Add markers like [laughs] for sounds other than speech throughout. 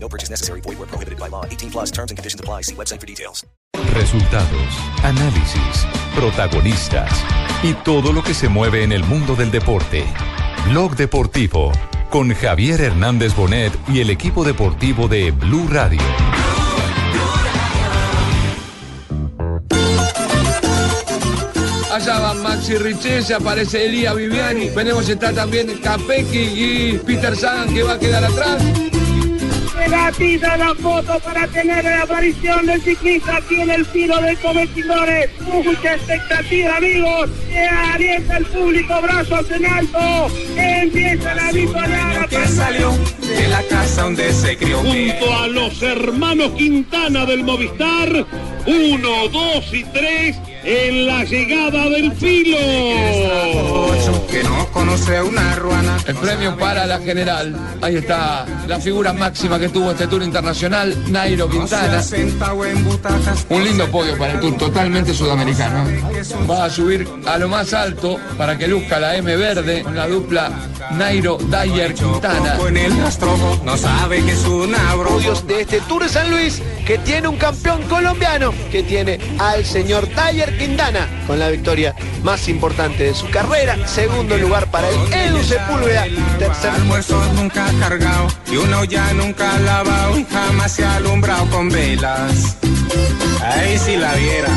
No purchase necessary. Void where prohibited by law. 18 plus terms and conditions apply. See website for details. Resultados, análisis, protagonistas y todo lo que se mueve en el mundo del deporte. Blog Deportivo con Javier Hernández Bonet y el equipo deportivo de Blue Radio. Allá van Maxi Richese, aparece Elías Viviani. Si está también Capecchi y Peter Sagan que va a quedar atrás. Pida la foto para tener la aparición del ciclista aquí en el tiro de competidores. Mucha expectativa, amigos. Se alienta el público, brazos en alto. Empieza la victoria. que salió de la casa donde se crió. Junto a los hermanos Quintana del Movistar, uno, dos y tres en la llegada del filo. Que no conoce una ruana. El premio para la general. Ahí está la figura máxima que tuvo este Tour Internacional, Nairo Quintana. Un lindo podio para el Tour, totalmente sudamericano. Va a subir a lo más alto para que luzca la M verde con la dupla Nairo Dyer Quintana. No sabe que es una de este Tour de San Luis que tiene un campeón colombiano, que tiene al señor Taller Quintana con la victoria más importante de su carrera. Segundo lugar para el Edu Sepúlveda. Tercer Almuerzo nunca cargado y uno ya nunca lavado y jamás se ha alumbrado con velas. Ahí si la viera.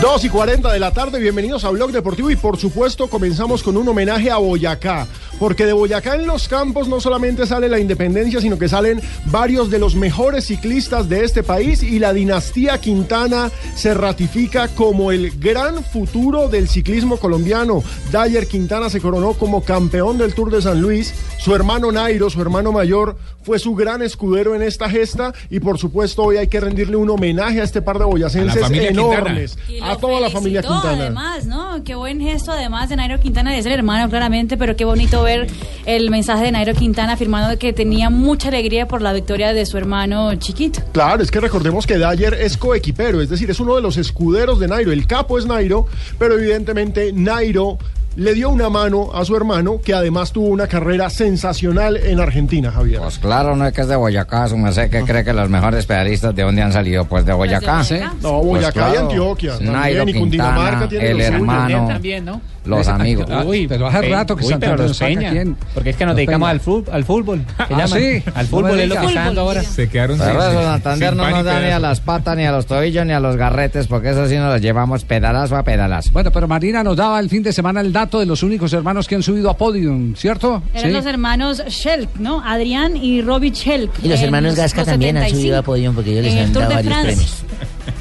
2 y 40 de la tarde, bienvenidos a Blog Deportivo y por supuesto comenzamos con un homenaje a Boyacá, porque de Boyacá en los campos no solamente sale la independencia, sino que salen varios de los mejores ciclistas de este país y la dinastía Quintana se ratifica como el gran futuro del ciclismo colombiano. Dyer Quintana se coronó como campeón del Tour de San Luis, su hermano Nairo, su hermano mayor, fue su gran escudero en esta gesta y por supuesto hoy hay que rendirle un homenaje a este par de boyacenses enormes. A toda la familia Quintana. Además, ¿no? Qué buen gesto, además de Nairo Quintana, de ser hermano, claramente, pero qué bonito ver el mensaje de Nairo Quintana afirmando que tenía mucha alegría por la victoria de su hermano chiquito. Claro, es que recordemos que Dyer es coequipero, es decir, es uno de los escuderos de Nairo. El capo es Nairo, pero evidentemente Nairo le dio una mano a su hermano, que además tuvo una carrera sensacional en Argentina, Javier. Pues claro, no es que es de Boyacá, su merced que cree que los mejores pedalistas de dónde han salido, pues de Boyacá. Pues de Boyacá. No, Boyacá Pues y claro, Antioquia. Nairo También, y Cundinamarca Quintana, tiene el hermano, también, ¿no? Los amigos. Uy, pero hace rato que uy, Santander pero los saca Peña, quién. Porque es que nos dedicamos al fútbol, al fútbol. ¿Qué Ah, llaman? sí. Al fútbol es lo que está dando ahora. Se quedaron Pero sin- eso Santander sin no nos da ni a las patas, ni a los tobillos, ni a los garretes, porque eso sí nos los llevamos pedalazo a pedalazo. Bueno, pero Marina nos daba el fin de semana el dato de los únicos hermanos que han subido a podium, ¿cierto? Eran Sí. los hermanos Schelk, ¿no? Adrián y Robbie Schelk. Y los hermanos Gasca los también han 75. subido a podium porque ellos les En han dado varios France. premios. [laughs]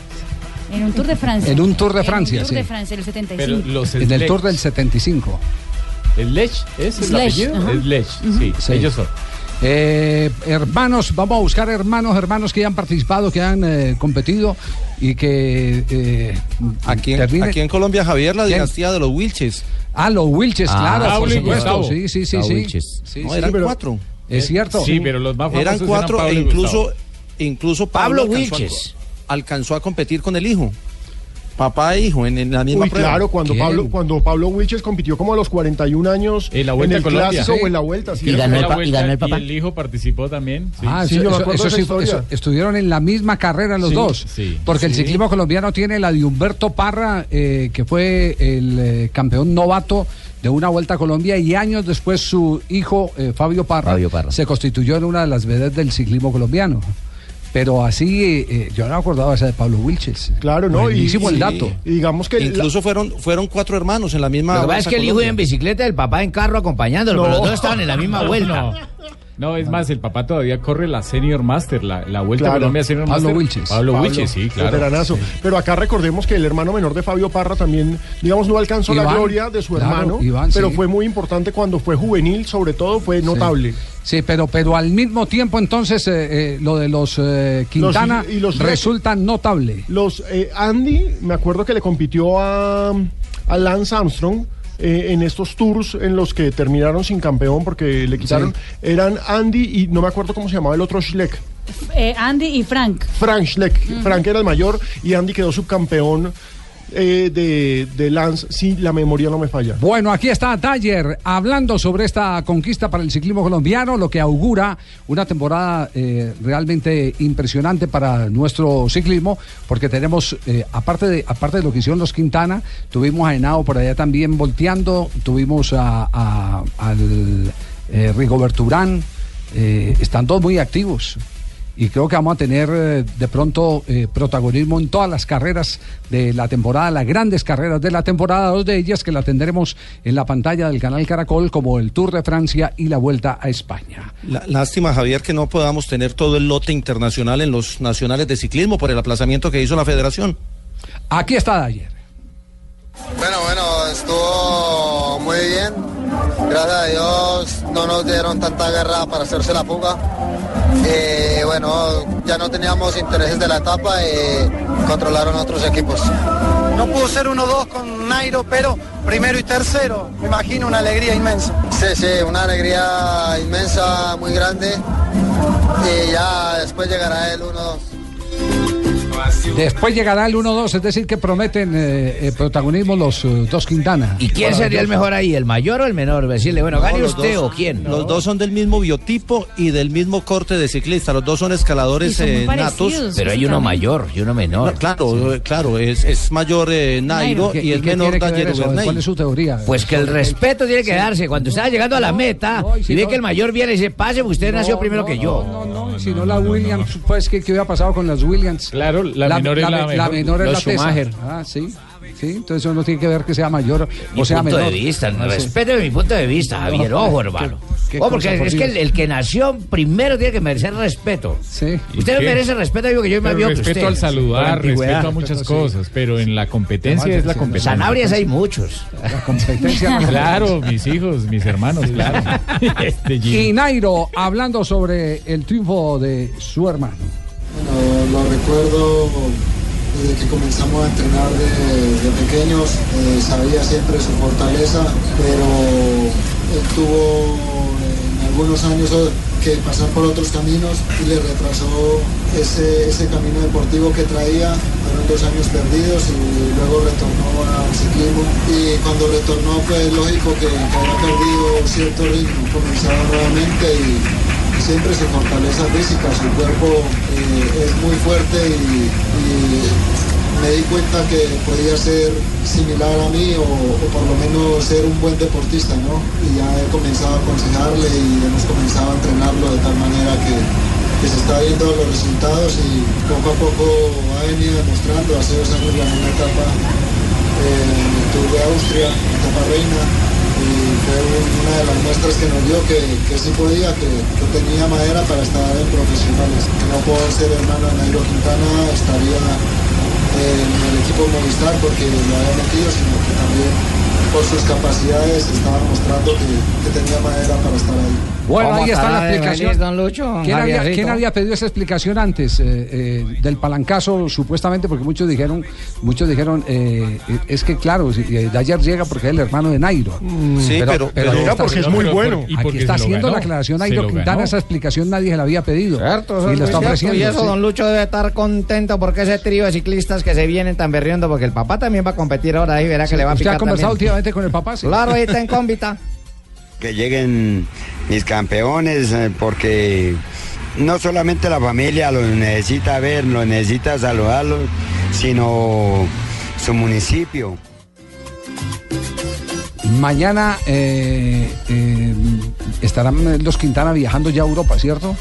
En un Tour de Francia. En un Tour de En Francia, un Tour sí. de Francia, el 75. Pero los En el. Tour del 75. ¿El Lech? ¿Es el Sledge, apellido? ajá. El Lech, sí, Sí. ellos son. Eh, hermanos, vamos a buscar hermanos, hermanos que han participado, que han eh, competido y que eh, Aquí, en- aquí en Colombia, Javier, la ¿Quién? dinastía de los Wilches. Ah, los Wilches, Ah, claro, por supuesto. Sí, sí, sí, Los sí. Wilches. Sí, No, sí, eran pero- cuatro. Es cierto. Sí, pero los más famosos Eran cuatro Pablo e incluso, incluso Pablo, Pablo alcanzó, Wilches. Alcanzó a competir con el hijo. Papá e hijo en, en la misma Uy, prueba. claro, cuando. Pablo, cuando Pablo Wilches compitió como a los 41 años En la Vuelta el clásico Sí. o en la vuelta. sí. Y ganó el la pa- y ganó el papá. el hijo participó también. sí. Ah, Sí, eso, yo me acuerdo eso de eso- estuvieron en la misma carrera los Sí, dos. sí. porque el ciclismo colombiano tiene la de Humberto Parra, eh, que fue el eh, campeón novato de una vuelta a Colombia, y años después su hijo eh, Fabio, Parra, Fabio Parra. se constituyó en una de las vedettes del ciclismo colombiano. Pero así, eh, eh, yo no me acordaba esa de Pablo Wilches. Claro, ¿no? Y, Buenísimo el y- dato. y digamos que la- Incluso fueron, fueron cuatro hermanos en la misma Lo que pasa es que el hijo iba en bicicleta y el papá en carro acompañándolo, No. pero los dos estaban en la misma vuelta. No, [laughs] es más, el papá todavía corre la Senior Master, la, la Vuelta Claro. a Colombia Senior Pablo Master. Wilches. Pablo, Pablo, Wilches, sí, claro. Sí. Pero acá recordemos que el hermano menor de Fabio Parra también, digamos, no alcanzó la gloria de su claro, hermano, Iván, pero sí. fue muy importante cuando fue juvenil, sobre todo, fue notable. Sí, pero, pero al mismo tiempo entonces eh, eh, lo de los eh, Quintana y los- resulta notable. Los eh, Andy, me acuerdo que le compitió a, a Lance Armstrong. Eh, en estos tours en los que terminaron sin campeón porque le quitaron, eran Andy y no me acuerdo cómo se llamaba el otro Schleck. Eh, Andy y Frank. Frank Schleck. Frank era el mayor y Andy quedó subcampeón eh, de, de Lance, si la memoria no me falla. Bueno, aquí está Dyer hablando sobre esta conquista para el ciclismo colombiano, lo que augura una temporada eh, realmente impresionante para nuestro ciclismo, porque tenemos, eh, aparte, de, aparte de lo que hicieron los Quintana, tuvimos a Henao por allá también volteando, tuvimos a, al eh, Rigobert Urán, están todos muy activos. Y creo que vamos a tener eh, de pronto eh, protagonismo en todas las carreras de la temporada, las grandes carreras de la temporada, dos de ellas que la tendremos en la pantalla del canal Caracol, como el Tour de Francia y la Vuelta a España. La- lástima, Javier, que no podamos tener todo el lote internacional en los nacionales de ciclismo por el aplazamiento que hizo la federación. Aquí está Dyer. Bueno, bueno, estuvo muy bien. Gracias a Dios no nos dieron tanta guerra para hacerse la fuga. Y bueno, ya no teníamos intereses de la etapa y controlaron otros equipos. No pudo ser 1-2 con Nairo, pero primero y tercero, me imagino una alegría inmensa. Sí, sí, una alegría inmensa, muy grande. Y ya después llegará el 1-2. Después llegará el 1-2, es decir, que prometen eh, eh, protagonismo los eh, dos Quintana. ¿Y quién sería el mejor ahí, el mayor o el menor? Decirle, bueno, No, gane los usted dos- o quién. Los dos son del mismo biotipo y del mismo corte de ciclista. Los dos son escaladores eh, natos. Pero hay uno mayor y uno menor. No, claro, claro, es, es mayor eh, Nairo ¿Qué- y es qué menor Daniel. ¿Cuál es su teoría? Pues que el respeto tiene que darse. Cuando estaba llegando a la meta si y ve no- que el mayor viene y dice, pase, usted No, nació primero no, que yo. No, no, no, si no la Williams, pues, ¿qué, qué hubiera pasado con las Williams? Claro, la menor es la me- mejor. menor es la tesa. Schumacher. Ah, sí. Sí, entonces eso no tiene que ver que sea mayor Mi o sea punto menor. de vista, Ah, sí. respete mi punto de vista, Javier, No, ojo, hermano. qué Ojo, porque es que el, que nació primero tiene que merecer respeto. Sí. Usted no merece respeto, digo que yo me vio respeto usted. al saludar, respeto a muchas cosas, pero en la competencia es la competencia. Sanabrias hay muchos. La competencia. [laughs] Claro, mis hijos, mis hermanos, claro. [laughs] Este. Y Nairo hablando sobre el triunfo de su hermano. Bueno, lo recuerdo desde que comenzamos a entrenar de, de pequeños, eh, sabía siempre su fortaleza, pero él tuvo en algunos años que pasar por otros caminos y le retrasó ese, ese camino deportivo que traía. Fueron dos años perdidos y luego retornó al ciclismo. Y cuando retornó fue lógico que, había perdido cierto ritmo, comenzaba nuevamente y, siempre su fortaleza física, su cuerpo eh, es muy fuerte y me di cuenta que podía ser similar a mí o, por lo menos ser un buen deportista, ¿no? Y ya he comenzado a aconsejarle y hemos comenzado a entrenarlo de tal manera que, se está viendo los resultados y poco a poco ha venido demostrando, hace dos años ganó una etapa eh, en el Tour de Austria, etapa reina, y fue un- una de las muestras que nos dio que, sí podía, que, que tenía madera para estar en profesionales. Que no por ser hermano de Nairo Quintana estaría en el equipo Movistar porque lo había metido, sino que también por sus capacidades estaba mostrando que, que tenía madera para estar ahí. Bueno, ¿Cómo ahí está la explicación. don Lucho, ¿Quién, había, Javiercito? quién había pedido esa explicación antes eh, eh, del palancazo, supuestamente? Porque muchos dijeron, muchos dijeron, eh, es que claro, si, Dyer llega porque es el hermano de Nairo. Sí, pero- pero- Llega está- porque es muy pero- bueno. y Aquí porque está haciendo ganó. la aclaración Nairo Quintana, esa explicación nadie se la había pedido. Cierto, y eso la es está muy cierto, ofreciendo. Y eso, sí. don Lucho debe estar contento porque ese trío de ciclistas que se vienen tan berriendo, porque el papá también va a competir ahora ahí, verá que le va a ¿Usted picar ha conversado también. últimamente con el papá? Sí. Claro, ahí está en cómbita. [laughs] que lleguen mis campeones, eh, porque no solamente la familia los necesita ver, los necesita saludarlos, sino su municipio. Mañana eh, eh, estarán los Quintana viajando ya a Europa, ¿cierto?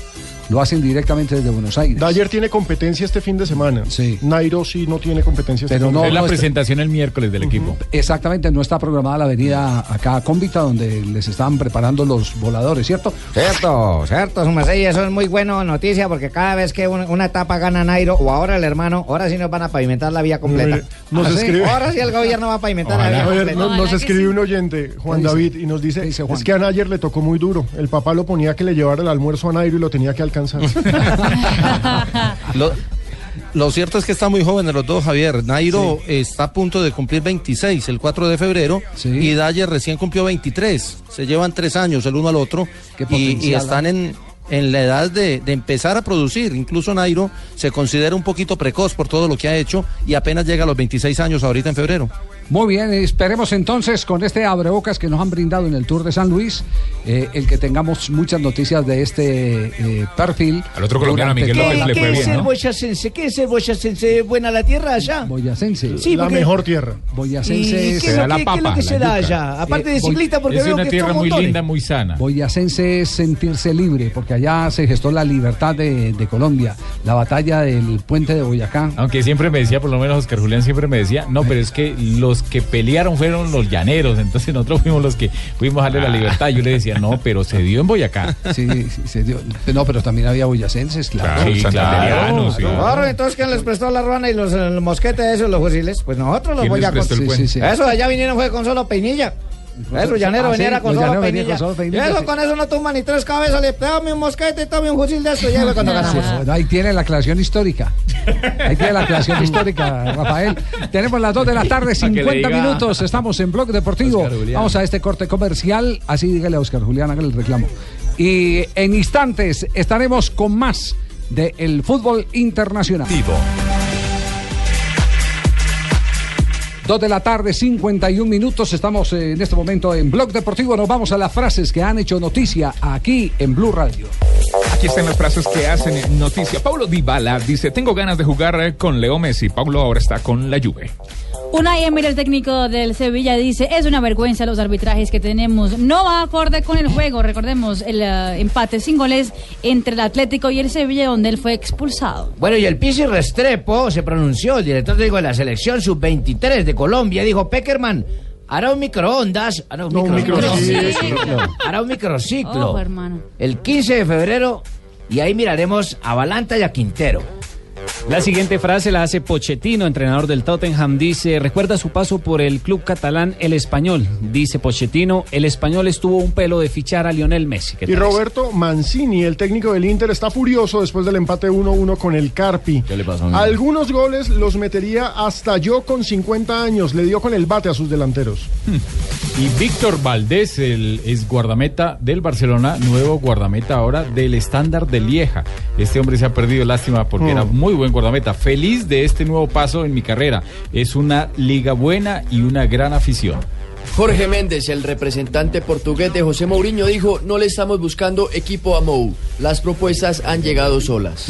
Lo hacen directamente desde Buenos Aires. Dyer tiene competencia este fin de semana. Sí. Nairo sí no tiene competencia este Pero fin no- de es la no está- presentación el miércoles del equipo. Exactamente, no está programada la venida acá a Cómbita, donde les están preparando los voladores, ¿cierto? Cierto, cierto, su merced, y eso es muy bueno noticia porque cada vez que un- una etapa gana Nairo o ahora el hermano, ahora sí nos van a pavimentar la vía completa. Nos ¿Ah, sí? Ahora sí el gobierno va a pavimentar la vía A ver, completa. no- nos escribe un oyente, Juan. David, y nos dice, ¿Qué dice Juan? es que a Nayer le tocó muy duro. El papá lo ponía que le llevara el almuerzo a Nairo y lo tenía que alcanzar. [laughs] Lo, lo cierto es que está muy joven los dos, Javier. Nairo está a punto de cumplir 26 el 4 de febrero y Dyer recién cumplió 23. Se llevan tres años el uno al otro y, y potencial, están ¿ah? en, en la edad de, de empezar a producir. Incluso Nairo se considera un poquito precoz por todo lo que ha hecho y apenas llega a los 26 años ahorita en febrero. Muy bien, esperemos entonces con este abrebocas que nos han brindado en el Tour de San Luis, eh, el que tengamos muchas noticias de este eh, perfil. Al otro colombiano, durante Miguel López, le fue ¿Qué es bien, el ¿no? boyacense? ¿Qué es el boyacense? ¿Buena la tierra allá? Boyacense. Sí, la porque- mejor tierra. ¿Y Boyacense qué es- es lo que, qué es lo que se da allá? Aparte de Eh, ciclista, porque es veo una que tierra muy linda, muy sana. Boyacense es sentirse libre, porque allá se gestó la libertad de, de Colombia, la batalla del puente de Boyacá. Aunque siempre me decía, por lo menos Oscar Julián siempre me decía, no, pero es que los que pelearon fueron los llaneros, entonces nosotros fuimos los que fuimos a darle la libertad. Yo le decía, no, pero se dio en Boyacá. Sí, sí, se dio. No, pero también había boyacenses, claro. Claro, Sí. Claro, entonces ¿quién les prestó la ruana y los el mosquete esos, los fusiles? Pues nosotros los ¿Quién les boyacos. Sí, sí, sí. Eso de allá vinieron fue con solo peinilla. Eso, llanero Ah, venía sí, era con solo peinilla. con solo Y eso sí. con eso no tumba ni tres cabezas, le dame un mosquete, tome un fusil de esto, ya cuando Sí, ganamos. bueno, ahí tiene la aclaración histórica. Ahí tiene la aclaración histórica, Rafael. Tenemos las 2 de la tarde, que le 50 diga minutos. Estamos en Blog Deportivo. Vamos a este corte comercial. Así dígale a Oscar Julián, hágale el reclamo. Y en instantes estaremos con más del fútbol internacional. 2 de la tarde, 51 minutos. Estamos eh, en este momento en Blog Deportivo. Nos vamos a las frases que han hecho noticia aquí en Blue Radio. Aquí están las frases que hacen noticia. Paulo Dybala dice, tengo ganas de jugar eh, con Leo Messi. Paulo ahora está con la Juve. Unai Emery, el técnico del Sevilla, dice, es una vergüenza los arbitrajes que tenemos. No va acorde con el juego. Recordemos el eh, empate sin goles entre el Atlético y el Sevilla, donde él fue expulsado. Bueno, y el Pisi Restrepo se pronunció, el director técnico de la selección sub-23 de Colombia, dijo, Peckerman, hará un microondas, hará un, No, un micro- microciclo. hará un microciclo Ojo, hermano. el 15 de febrero y ahí miraremos a Balanta y a Quintero. La siguiente frase la hace Pochettino, entrenador del Tottenham. Dice, recuerda su paso por el club catalán El Español. Dice Pochettino, el Español estuvo un pelo de fichar a Lionel Messi. ¿Qué Y Roberto Mancini, el técnico del Inter, está furioso después del empate 1-1 con el Carpi. ¿Qué le pasó? Algunos goles los metería hasta yo con 50 años. Le dio con el bate a sus delanteros. [laughs] Y Víctor Valdés, el es guardameta del Barcelona, nuevo guardameta ahora del estándar de Lieja. Este hombre se ha perdido, lástima, porque Mm. era muy buen guardameta. Feliz de este nuevo paso en mi carrera. Es una liga buena y una gran afición. Jorge Méndez, el representante portugués de José Mourinho, dijo, no le estamos buscando equipo a Mou. Las propuestas han llegado solas.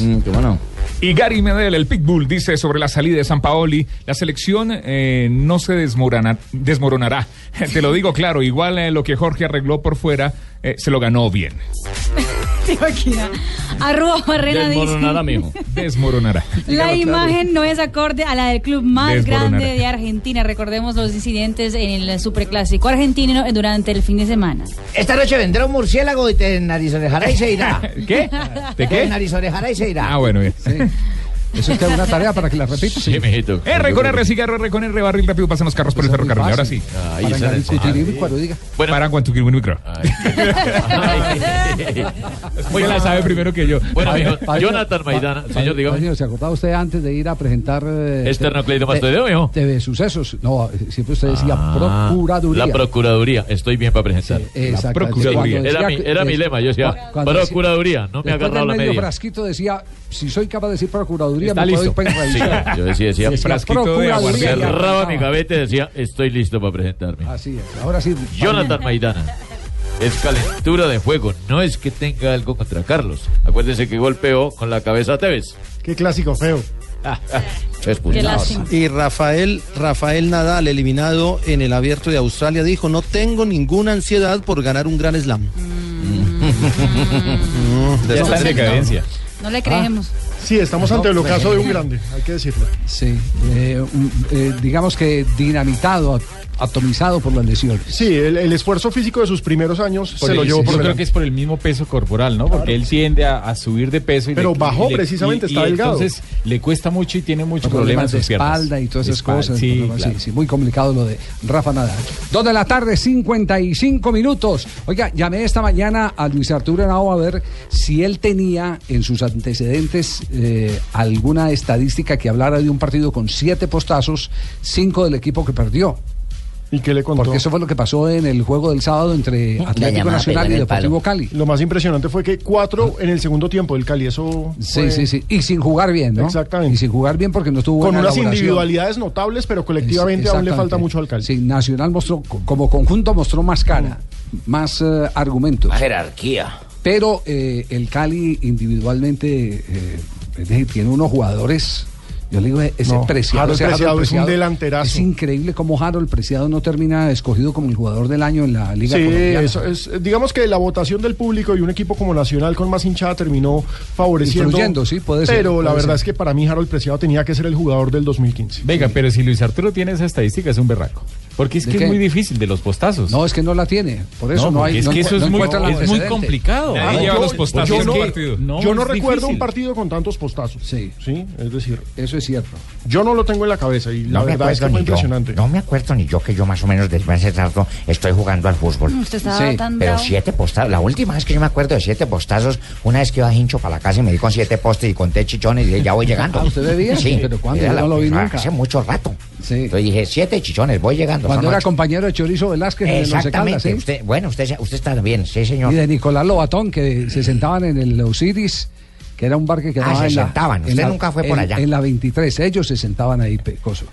Y Gary Medel, el Pitbull, dice sobre la salida de San Paoli, la selección eh, no se desmorona- desmoronará. [laughs] Te lo digo claro, igual eh, lo que Jorge arregló por fuera, eh, se lo ganó bien. [laughs] ¿Te imaginas? Arroba Barrena dice... Desmoronará. [laughs] La imagen no es acorde a la del club más Desmoronará. grande de Argentina. Recordemos los incidentes en el superclásico argentino durante el fin de semana. Esta noche vendrá un murciélago y te narizorejará y se irá. ¿Qué? ¿De qué? Te narizorejará y se irá. Ah, bueno, bien. Eso es que es una tarea para que la repita. Sí, mijito. R con R, cigarro, R con R, barril rápido, pasan los carros por el ferrocarril. Ahora sí. Para Garitutirimí, cuando diga. Para Guantuquiribú, micro. [laughs] Oye, la sabe primero que yo. Bueno, Jonathan Maidana, señor, dígame. ¿Se acordaba usted antes de ir a presentar... Eh, Esternocleido te- mastoideo, mijo. TV Sucesos. No, siempre usted decía Ah, Procuraduría. La Procuraduría, estoy bien para presentar. exacto. Procuraduría. Cuando Era, mi, lema, yo decía, Cu- cuando decía- Procuraduría, no me ha agarrado la medio media. frasquito decía, si soy capaz de decir Procuraduría, Está me listo. para Sí, Israel. yo decía, decía, Procuraduría. cerraba mi gaveta y decía, estoy listo para presentarme. Así es. Ahora sí. Jonathan Maidana. Es calentura de fuego, no es que tenga algo contra Carlos. Acuérdese que golpeó con la cabeza a Tevez. Qué clásico feo. [laughs] Expulsado. Y Rafael, Rafael Nadal, eliminado en el abierto de Australia, dijo, no tengo ninguna ansiedad por ganar un gran slam. Mm, [laughs] Ya está en decadencia. No le creemos. Sí, estamos No, ante el ocaso de un grande, hay que decirlo. Sí, eh, un- eh, digamos que dinamitado, atomizado por las lesiones. Sí, el, el esfuerzo físico de sus primeros años Por se el- lo llevó yo por creo delante. que es por el mismo peso corporal, ¿no? Porque él tiende a, a subir de peso. Y Pero le- bajó y precisamente, y- está y delgado. Entonces le cuesta mucho y tiene muchos problemas en de espalda y todas esas Espalda, cosas. Sí, problemas, claro. sí, sí, muy complicado lo de Rafa Nadal. Dos de la tarde, 55 minutos. Oiga, llamé esta mañana a Luis Arturo Henao a ver si él tenía en sus antecedentes eh, alguna estadística que hablara de un partido con siete postazos, cinco del equipo que perdió. ¿Y qué le contó? Porque eso fue lo que pasó en el juego del sábado entre Atlético Nacional y Deportivo. Cali. Lo más impresionante fue que cuatro en el segundo tiempo del Cali, eso Sí, fue sí, sí. Y sin jugar bien, ¿no? Exactamente. Y sin jugar bien porque no tuvo con unas elaboración. individualidades notables, pero colectivamente aún le falta mucho al Cali. Sí, Nacional mostró, co- como conjunto mostró más cara, más eh, argumentos. Más jerarquía. Pero eh, el Cali individualmente eh, es decir, tiene unos jugadores. Yo le digo, ese No, Preciado, Harold ese Preciado es un delanterazo. Es increíble cómo Harold Preciado no termina escogido como el jugador del año en la Liga Sí, Colombiana. eso es, digamos que la votación del público y un equipo como Nacional con más hinchada terminó favoreciendo. Influyendo, sí, puede ser, Pero la verdad ser. es que para mí Harold Preciado tenía que ser el jugador del 2015. Venga, pero si Luis Arturo tiene esa estadística es un berraco. Porque es ¿De que qué? es muy difícil de los postazos. No, es que no la tiene. Por eso no, hay. Es no que eso es muy, es complicado. Ah, lleva yo- los postazos yo no, del partido. yo no es recuerdo difícil. un partido con tantos postazos. Sí. Sí, es decir. Eso es cierto. Yo no lo tengo en la cabeza y la No me verdad es que acuerdo fue ni yo. impresionante. No me acuerdo ni yo que yo más o menos desde hace rato estoy jugando al fútbol. Usted estaba tan Pero siete postazos, la última vez que yo me acuerdo de siete postazos, una vez que iba a hincho para la casa y me di con siete postes y conté chichones y dije, ya voy llegando. Ah, ¿usted bebía? Sí, ¿Pero cuándo? era Yo no lo vi nunca. Hace mucho rato. Sí. Entonces dije, siete chichones, voy llegando. Cuando era ocho. compañero de Chorizo Velázquez Caldas, Exactamente. ¿sí? Usted, bueno, usted, usted está bien, sí, señor. Y de Nicolás Lobatón, que se sentaban en el Osiris, que era un bar que quedaba Ah, se en la... sentaban. en Usted la- nunca fue por en- allá. En la 23, ellos se sentaban ahí, pecoso.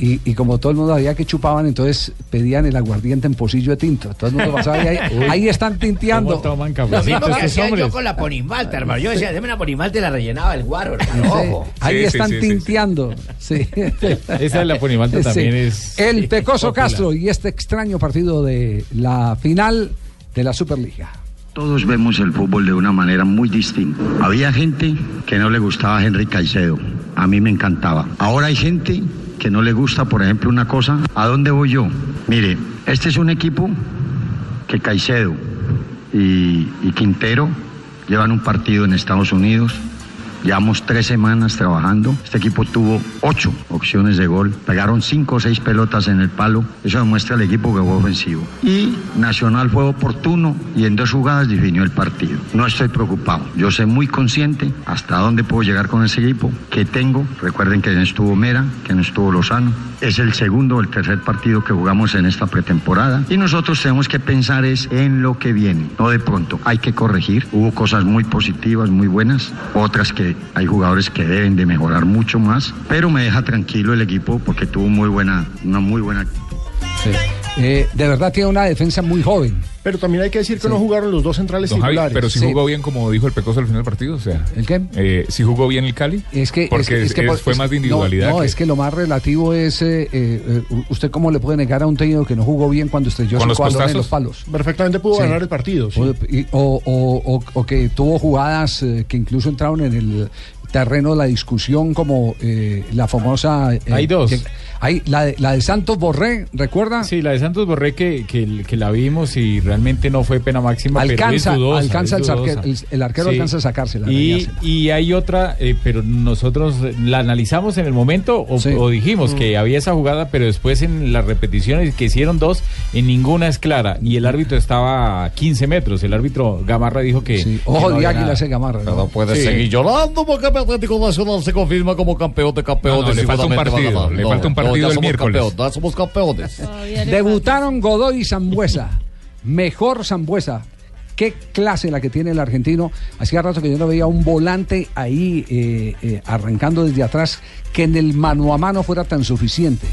Y, y como todo el mundo había que chupaban, entonces pedían el aguardiente en pocillo de tinto. Todo el mundo pasaba y ahí, [laughs] Uy. ahí están tinteando. ¿Cómo toman Lo mismo que hacía yo con la ponimalta, hermano. Yo decía, deme una ponimalta y la rellenaba el guaro, hermano. Sí, Ojo. ahí Sí, están sí, sí, sí. tinteando. Sí. [laughs] Esa de la Ponimalta también es- El Pecoso popular. Castro y este extraño partido de la final de la Superliga. Todos vemos el fútbol de una manera muy distinta. Había gente que no le gustaba a Henry Caicedo. A mí me encantaba. Ahora hay gente que no le gusta, por ejemplo, una cosa. ¿A dónde voy yo? Mire, este es un equipo que Caicedo y, y Quintero llevan un partido en Estados Unidos. Llevamos tres semanas trabajando. Este equipo tuvo ocho opciones de gol. Pegaron cinco o seis pelotas en el palo. Eso demuestra el equipo que fue ofensivo. Y Nacional fue oportuno y en dos jugadas definió el partido. No estoy preocupado. Yo sé muy consciente hasta dónde puedo llegar con ese equipo que tengo. Recuerden que no estuvo Mera, que no estuvo Lozano. Es el segundo o el tercer partido que jugamos en esta pretemporada. Y nosotros tenemos que pensar es en lo que viene. No de pronto. Hay que corregir. Hubo cosas muy positivas, muy buenas. Otras que hay jugadores que deben de mejorar mucho más. Pero me deja tranquilo el equipo porque tuvo muy buena, una muy buena. Sí. Eh, de verdad tiene una defensa muy joven. Pero también hay que decir que no jugaron los dos centrales Don Javi, pero si Sí. jugó bien, como dijo el Pecoso al final del partido, o sea. ¿El qué? Eh, si jugó bien el Cali. Es que, Porque es que- es que es- por- fue es- más de individualidad. No, que- es que lo más relativo es, eh, eh, usted cómo le puede negar a un técnico que no jugó bien cuando estrelló ¿Con los en los palos. Perfectamente pudo Sí. ganar el partido. sí. O, y- o- o- o- o que tuvo jugadas eh, que incluso entraron en el terreno de la discusión como eh, la famosa... eh, Hay dos. que- hay la, de, la de Santos Borré, ¿recuerda? Sí, la de Santos Borré que, que, que la vimos y realmente no fue pena máxima. Alcanza- pero es dudosa, alcanza es el arquero- el- el arquero alcanza a sacársela, Y, y hay otra, eh, pero nosotros la analizamos en el momento o, o dijimos Mm. que había esa jugada, pero después en las repeticiones que hicieron dos, en ninguna es clara. Y el árbitro estaba a 15 metros. El árbitro Gamarra dijo que. que Ojo no de águila ese Gamarra. ¿no? No puede Sí. seguir llorando porque Atlético Nacional se confirma como campeón de campeones. No, no, le falta un partido, le falta un partido el somos miércoles. campeones, ya somos campeones. [laughs] Debutaron Godoy y Zambuesa. Mejor Zambuesa. Qué clase la que tiene el argentino. Hacía rato que yo no veía un volante ahí eh, eh, arrancando desde atrás que en el mano a mano fuera tan suficiente.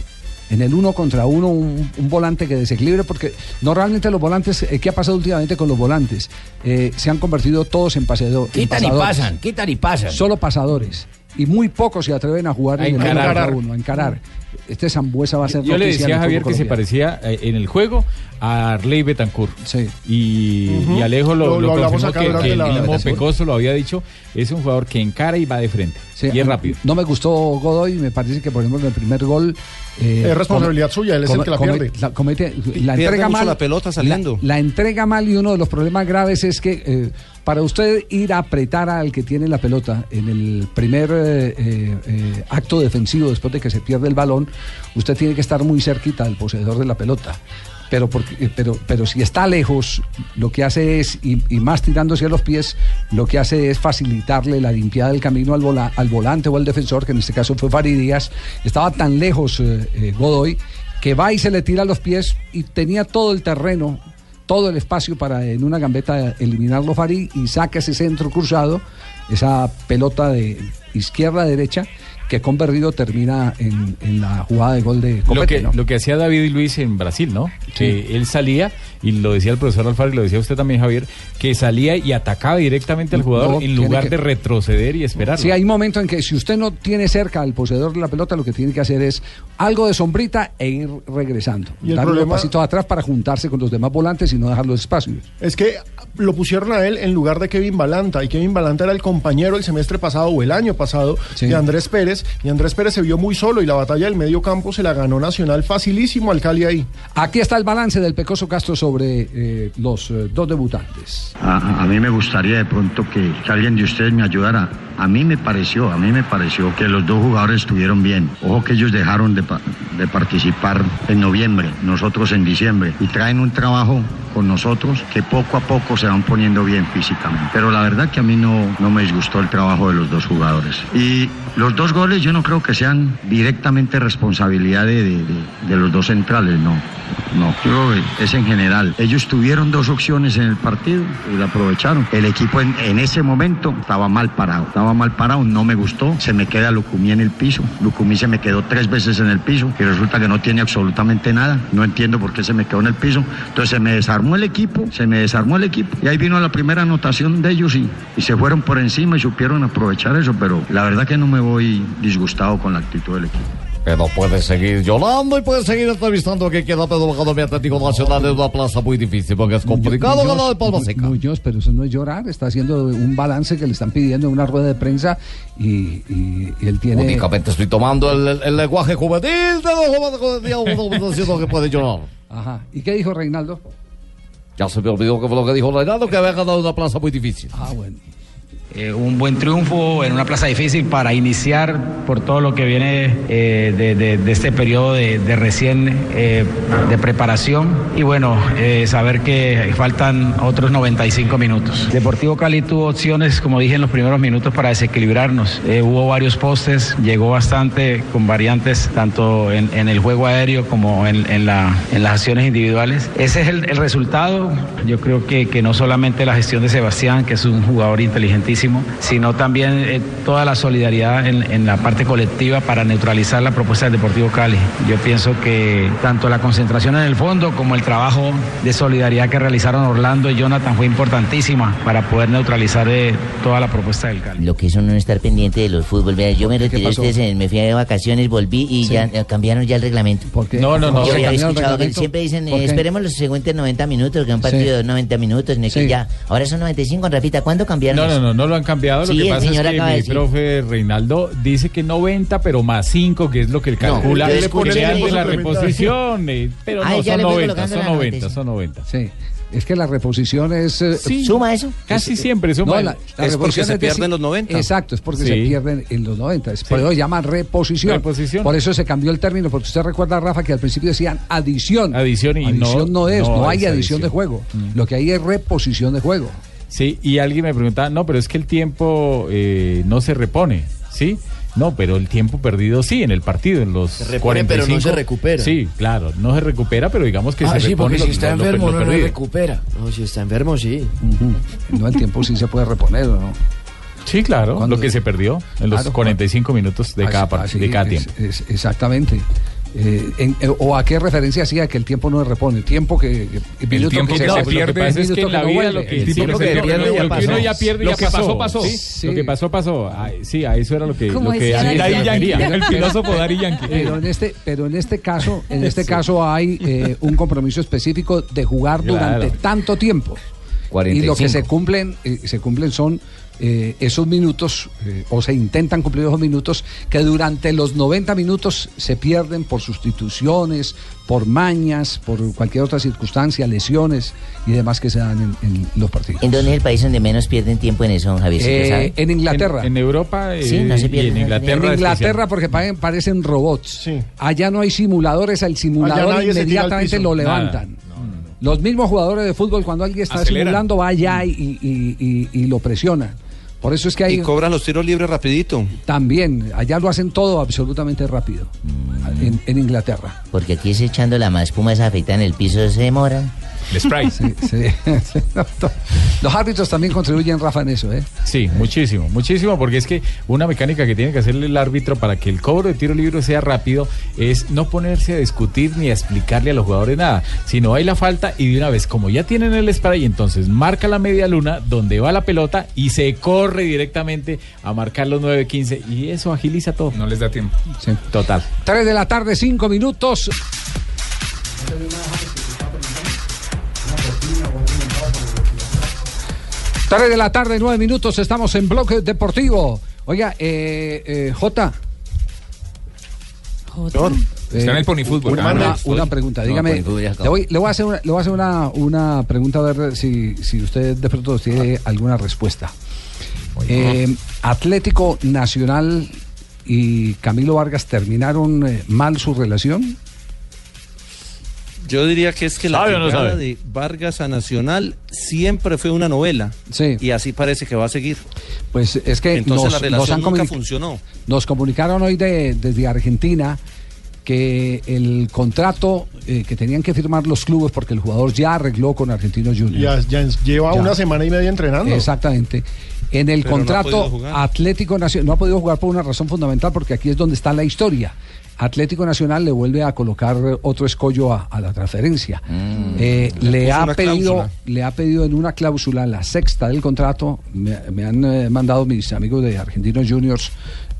En el uno contra uno, un, un volante que desequilibre, porque normalmente los volantes, eh, ¿qué ha pasado últimamente con los volantes? Eh, se han convertido todos en paseadores. Quitan y pasan, quitan y pasan. Solo pasadores. y muy pocos se atreven a jugar A en el uno encarar. contra uno, a encarar. Este Zambuesa va a ser Yo le decía a Javier que se parecía eh, en el juego a Arley Betancourt. Sí. Y, Alejo lo, Lo- lo confirmó acá que, el la- mismo la- Pecoso lo había dicho. Es un jugador que encara y va de frente. Sí, y es rápido. No me gustó Godoy, me parece que por ejemplo en el primer gol... eh, Es responsabilidad come- suya, él es el que la come- pierde. la- comete- la pierde entrega mal. la pelota saliendo. La, la entrega mal y uno de los problemas graves es que eh, para usted ir a apretar al que tiene la pelota en el primer eh, eh, eh, acto defensivo después de que se pierde el balón, usted tiene que estar muy cerquita del poseedor de la pelota. Pero, porque, pero, pero si está lejos, lo que hace es, y, más tirándose a los pies, lo que hace es facilitarle la limpiada del camino al, vola- al volante o al defensor, que en este caso fue Faridías. Estaba tan lejos Godoy que va y se le tira a los pies y tenía todo el terreno, todo el espacio para en una gambeta eliminarlo Farid y saca ese centro cruzado, esa pelota de izquierda a derecha que con Berrido termina en, en la jugada de gol de Lo Copete, que, ¿no? lo que hacía David y Luis en Brasil, ¿no? Que él salía, y lo decía el profesor Alfaro y lo decía usted también, Javier, que salía y atacaba directamente al jugador No, en lugar que- de retroceder y esperar. Sí, hay un momento en que si usted no tiene cerca al poseedor de la pelota, lo que tiene que hacer es algo de sombrita e ir regresando. Y el Dar unos problema- pasitos atrás para juntarse con los demás volantes y no dejar los espacios. Es que lo pusieron a él en lugar de Kevin Balanta. Y Kevin Balanta era el compañero el semestre pasado o el año pasado de Andrés Pérez. Y Andrés Pérez se vio muy solo y la batalla del medio campo se la ganó Nacional facilísimo al Cali ahí. Aquí está el balance del Pecoso Castro sobre eh, los eh, dos debutantes. A, a- a mí me gustaría de pronto que, que alguien de ustedes me ayudara. A mí me pareció, a mí me pareció que los dos jugadores estuvieron bien. Ojo que ellos dejaron de, pa- de participar en noviembre, nosotros en diciembre, y traen un trabajo con nosotros que poco a poco se van poniendo bien físicamente. Pero la verdad que a mí no, no me disgustó el trabajo de los dos jugadores. Y los dos goles yo no creo que sean directamente responsabilidad de, de- los dos centrales, no. No, creo que es en general. Ellos tuvieron dos opciones en el partido y la aprovecharon. El equipo en, ese momento estaba mal parado. Mal parado, no me gustó. Se me queda Lucumí en el piso. Lucumí se me quedó tres veces en el piso y resulta que no tiene absolutamente nada. No entiendo por qué se me quedó en el piso. Entonces se me desarmó el equipo, se me desarmó el equipo. Y ahí vino la primera anotación de ellos y, y se fueron por encima y supieron aprovechar eso. Pero la verdad que no me voy disgustado con la actitud del equipo. Pero puede seguir llorando y puede seguir entrevistando que queda Pedro Bajado mi Atlético Nacional en una plaza muy difícil porque es complicado Muñoz, ganar de Palma Seca. Muñoz, pero eso no es llorar, está haciendo un balance que le están pidiendo en una rueda de prensa y, y- y él tiene... Únicamente estoy tomando el, el- el lenguaje juvenil de los jóvenes [laughs] que puede llorar. Ajá. ¿Y qué dijo Reinaldo? Ya se me olvidó que fue lo que dijo Reinaldo, que había ganado una plaza muy difícil. Ah, bueno. Eh, un buen triunfo en una plaza difícil para iniciar por todo lo que viene eh, de, este periodo de, recién eh, de preparación y bueno, saber que faltan otros 95 minutos. Deportivo Cali tuvo opciones, como dije en los primeros minutos, para desequilibrarnos. Hubo varios postes, llegó bastante con variantes tanto en, el juego aéreo como en, en la- las acciones individuales. Ese es el, resultado. Yo creo que no solamente la gestión de Sebastián, que es un jugador inteligentísimo, sino también eh, toda la solidaridad en, en la parte colectiva para neutralizar la propuesta del Deportivo Cali. Yo pienso que tanto la concentración en el fondo como el trabajo de solidaridad que realizaron Orlando y Jonathan fue importantísima para poder neutralizar eh, toda la propuesta del Cali. Lo que es uno no estar pendiente de los fútbol. Vea, yo me retiré, ustedes, me fui de vacaciones, volví y ya eh, cambiaron ya el reglamento. ¿Por qué? No, no, no, Yo había escuchado que siempre dicen, ¿Por eh, esperemos los siguientes 90 minutos, que un partido Sí. de 90 minutos, ni que Sí. ya. Ahora son 95, Rafita, ¿cuándo cambiaron? No, no, no, no lo han cambiado. Lo Sí, que pasa es que mi decir. profe Reinaldo dice que 90, pero más 5, que es lo que él calcula. que le dan de la reposición. eh, pero Ay, no, son le fue 90, colocando son la 90, 95. son 90. Sí. Es que la reposición es... eh, ¿Suma eso? Casi siempre suma. No, la, la Es porque reposición se es pierden los 90. Exacto, es porque Sí. se pierden en los 90. Es Por eso llaman reposición. Reposición. Por eso se cambió el término, porque usted recuerda, Rafa, que al principio decían adición. Adición y no- Adición no, es, no no, hay es adición de juego. Lo que hay es reposición de juego. Sí, y alguien me preguntaba, no, pero es que el tiempo eh, no se repone, ¿sí? No, pero el tiempo perdido sí, en el partido, en los Se repone, pero no 45. se recupera. Sí, claro, no se recupera, pero digamos que Ah, se sí, repone porque lo- si está lo- enfermo lo no se recupera. No, si está enfermo sí. No, el tiempo sí se puede reponer, ¿o ¿no? Sí, claro, Cuando- lo que se perdió en los Claro, 45 minutos de Así- cada, part- así de cada es- tiempo. es- exactamente. Eh, en- eh, ¿O a qué referencia hacía que el tiempo no se repone? Tiempo que... que- minuto tiempo que se no, pierde lo que es que en la vida lo que, El sí, que que- se que uno ya pierde Lo ya que pasó. pasó, pasó. Sí. Lo que pasó, pasó. Ay, sí, a eso era lo que, lo que Daddy Yankee, Yankee. el filósofo Daddy Yankee. Pero en este, pero en este caso, en este Sí. caso hay eh, un compromiso específico de jugar Claro. durante tanto tiempo. Y lo que se cumplen, eh, se cumplen son eh, esos minutos, eh, o se intentan cumplir esos minutos, que durante los 90 minutos se pierden por sustituciones, por mañas, por cualquier otra circunstancia, lesiones y demás que se dan en, en los partidos. ¿En dónde es el país donde menos pierden tiempo en eso, Javier? ¿Sí lo Eh, sabe? en Inglaterra. En, en Europa eh, Sí, no se y pierde en. Inglaterra. En Inglaterra porque pa- parecen robots. Allá no hay simuladores, el simulador al inmediatamente lo Nada. levantan. Los mismos jugadores de fútbol cuando alguien está Aceleran. simulando va allá y, y- y- y lo presiona. Por eso es que hay Y cobran los tiros libres rapidito. también, allá lo hacen todo absolutamente rápido en, en Inglaterra. Porque aquí es echando la más espuma esa afeitada en el piso, se demora. El spray. Sí, sí. [laughs] Los árbitros también contribuyen, Rafa, en eso, ¿eh? Sí, muchísimo, muchísimo, porque es que una mecánica que tiene que hacerle el árbitro para que el cobro de tiro libre sea rápido es no ponerse a discutir ni a explicarle a los jugadores nada, sino hay la falta y de una vez, como ya tienen el spray, entonces marca la media luna donde va la pelota y se corre directamente a marcar los 9-15 y eso agiliza todo. No les da tiempo. Total. 3 de la tarde, 5 minutos. Tres de la tarde, 9 minutos, estamos en Bloque Deportivo. Oiga, eh, eh, J. Está en el Pony Fútbol. Una, una- no. una pregunta, dígame. Voy, le voy a hacer, una, le voy a hacer una, una pregunta a ver si, si usted de pronto tiene alguna respuesta. Eh, Atlético Nacional y Camilo Vargas terminaron eh, mal su relación. Yo diría que es que la ¿Sabe o no llegada de Vargas a Nacional siempre fue una novela. Y así parece que va a seguir. Pues es que Entonces nos, la relación nos han nunca comuni- funcionó. Nos comunicaron hoy de- desde Argentina que el contrato eh, que tenían que firmar los clubes, porque el jugador ya arregló con Argentinos Juniors. Ya, ya lleva Ya. una semana y media entrenando. Exactamente. En el Pero contrato. Atlético Nacional no ha podido jugar por una razón fundamental, porque aquí es donde está la historia. Atlético Nacional le vuelve a colocar otro escollo a, a la transferencia. Eh, Le ha pedido, cláusula. le ha pedido en una cláusula, la sexta del contrato, me, me han eh, mandado mis amigos de Argentinos Juniors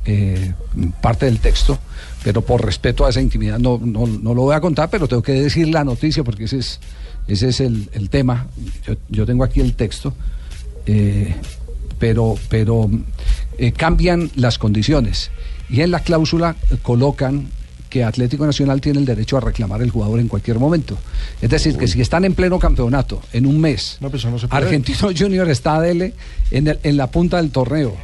eh, parte del texto, pero por respeto a esa intimidad no, no, no lo voy a contar, pero tengo que decir la noticia porque ese es, ese es el, el tema. Yo, yo tengo aquí el texto, pero, pero cambian las condiciones y en la cláusula colocan que Atlético Nacional tiene el derecho a reclamar el jugador en cualquier momento. Es decir, que si están en pleno campeonato, en un mes, No, pues no. Argentino [laughs] Junior está dele en, el- en la punta del torneo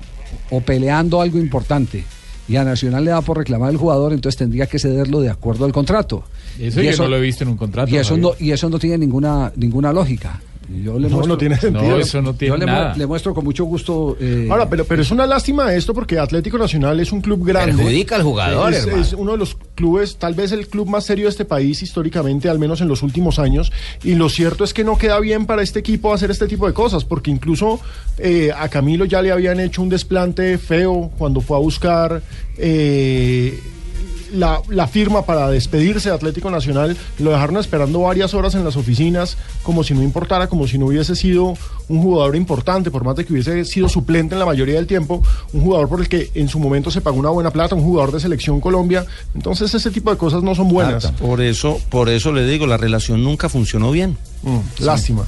o peleando algo importante y a Nacional le da por reclamar el jugador, entonces tendría que cederlo de acuerdo al contrato. Eso Y yo no lo he visto en un contrato. y eso no, y eso no tiene ninguna, ninguna lógica. Yo le No, muestro, no tiene sentido. No, eso no tiene yo le, mu- nada. le muestro con mucho gusto. eh, Ahora, pero, pero es una lástima esto porque Atlético Nacional es un club grande. Perjudica al jugador, Es, hermano. es uno de los clubes, tal vez el club más serio de este país históricamente, al menos en los últimos años. Y lo cierto es que no queda bien para este equipo hacer este tipo de cosas, porque incluso eh, a Camilo ya le habían hecho un desplante feo cuando fue a buscar. eh, la, la firma para despedirse de Atlético Nacional, lo dejaron esperando varias horas en las oficinas, como si no importara, como si no hubiese sido un jugador importante, por más de que hubiese sido suplente en la mayoría del tiempo, un jugador por el que en su momento se pagó una buena plata, un jugador de selección Colombia. Entonces ese tipo de cosas no son buenas. Por eso, por eso le digo, la relación nunca funcionó bien. Mm, Lástima.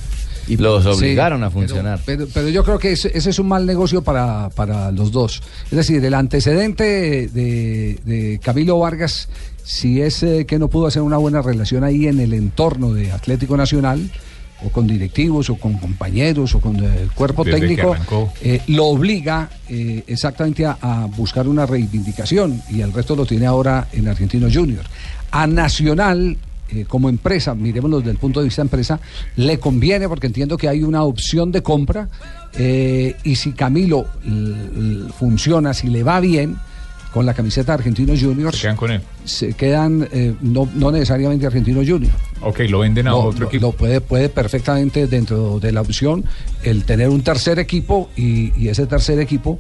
Y los Sí, obligaron a funcionar. Pero, pero yo creo que ese, ese es un mal negocio para, para los dos. Es decir, el antecedente de, de Camilo Vargas, si es eh, que no pudo hacer una buena relación ahí en el entorno de Atlético Nacional, o con directivos, o con compañeros, o con el cuerpo Desde técnico, eh, lo obliga eh, exactamente a, a buscar una reivindicación y el resto lo tiene ahora en Argentinos Junior. A Nacional, eh, como empresa, miremoslo desde el punto de vista empresa, le conviene porque entiendo que hay una opción de compra eh, y si Camilo funciona, si le va bien con la camiseta de Argentinos Juniors, Se quedan con él. se quedan, eh, no, no necesariamente Argentinos Juniors. Ok, lo venden a otro lo- equipo. lo puede, puede perfectamente dentro de la opción el tener un tercer equipo y, y ese tercer equipo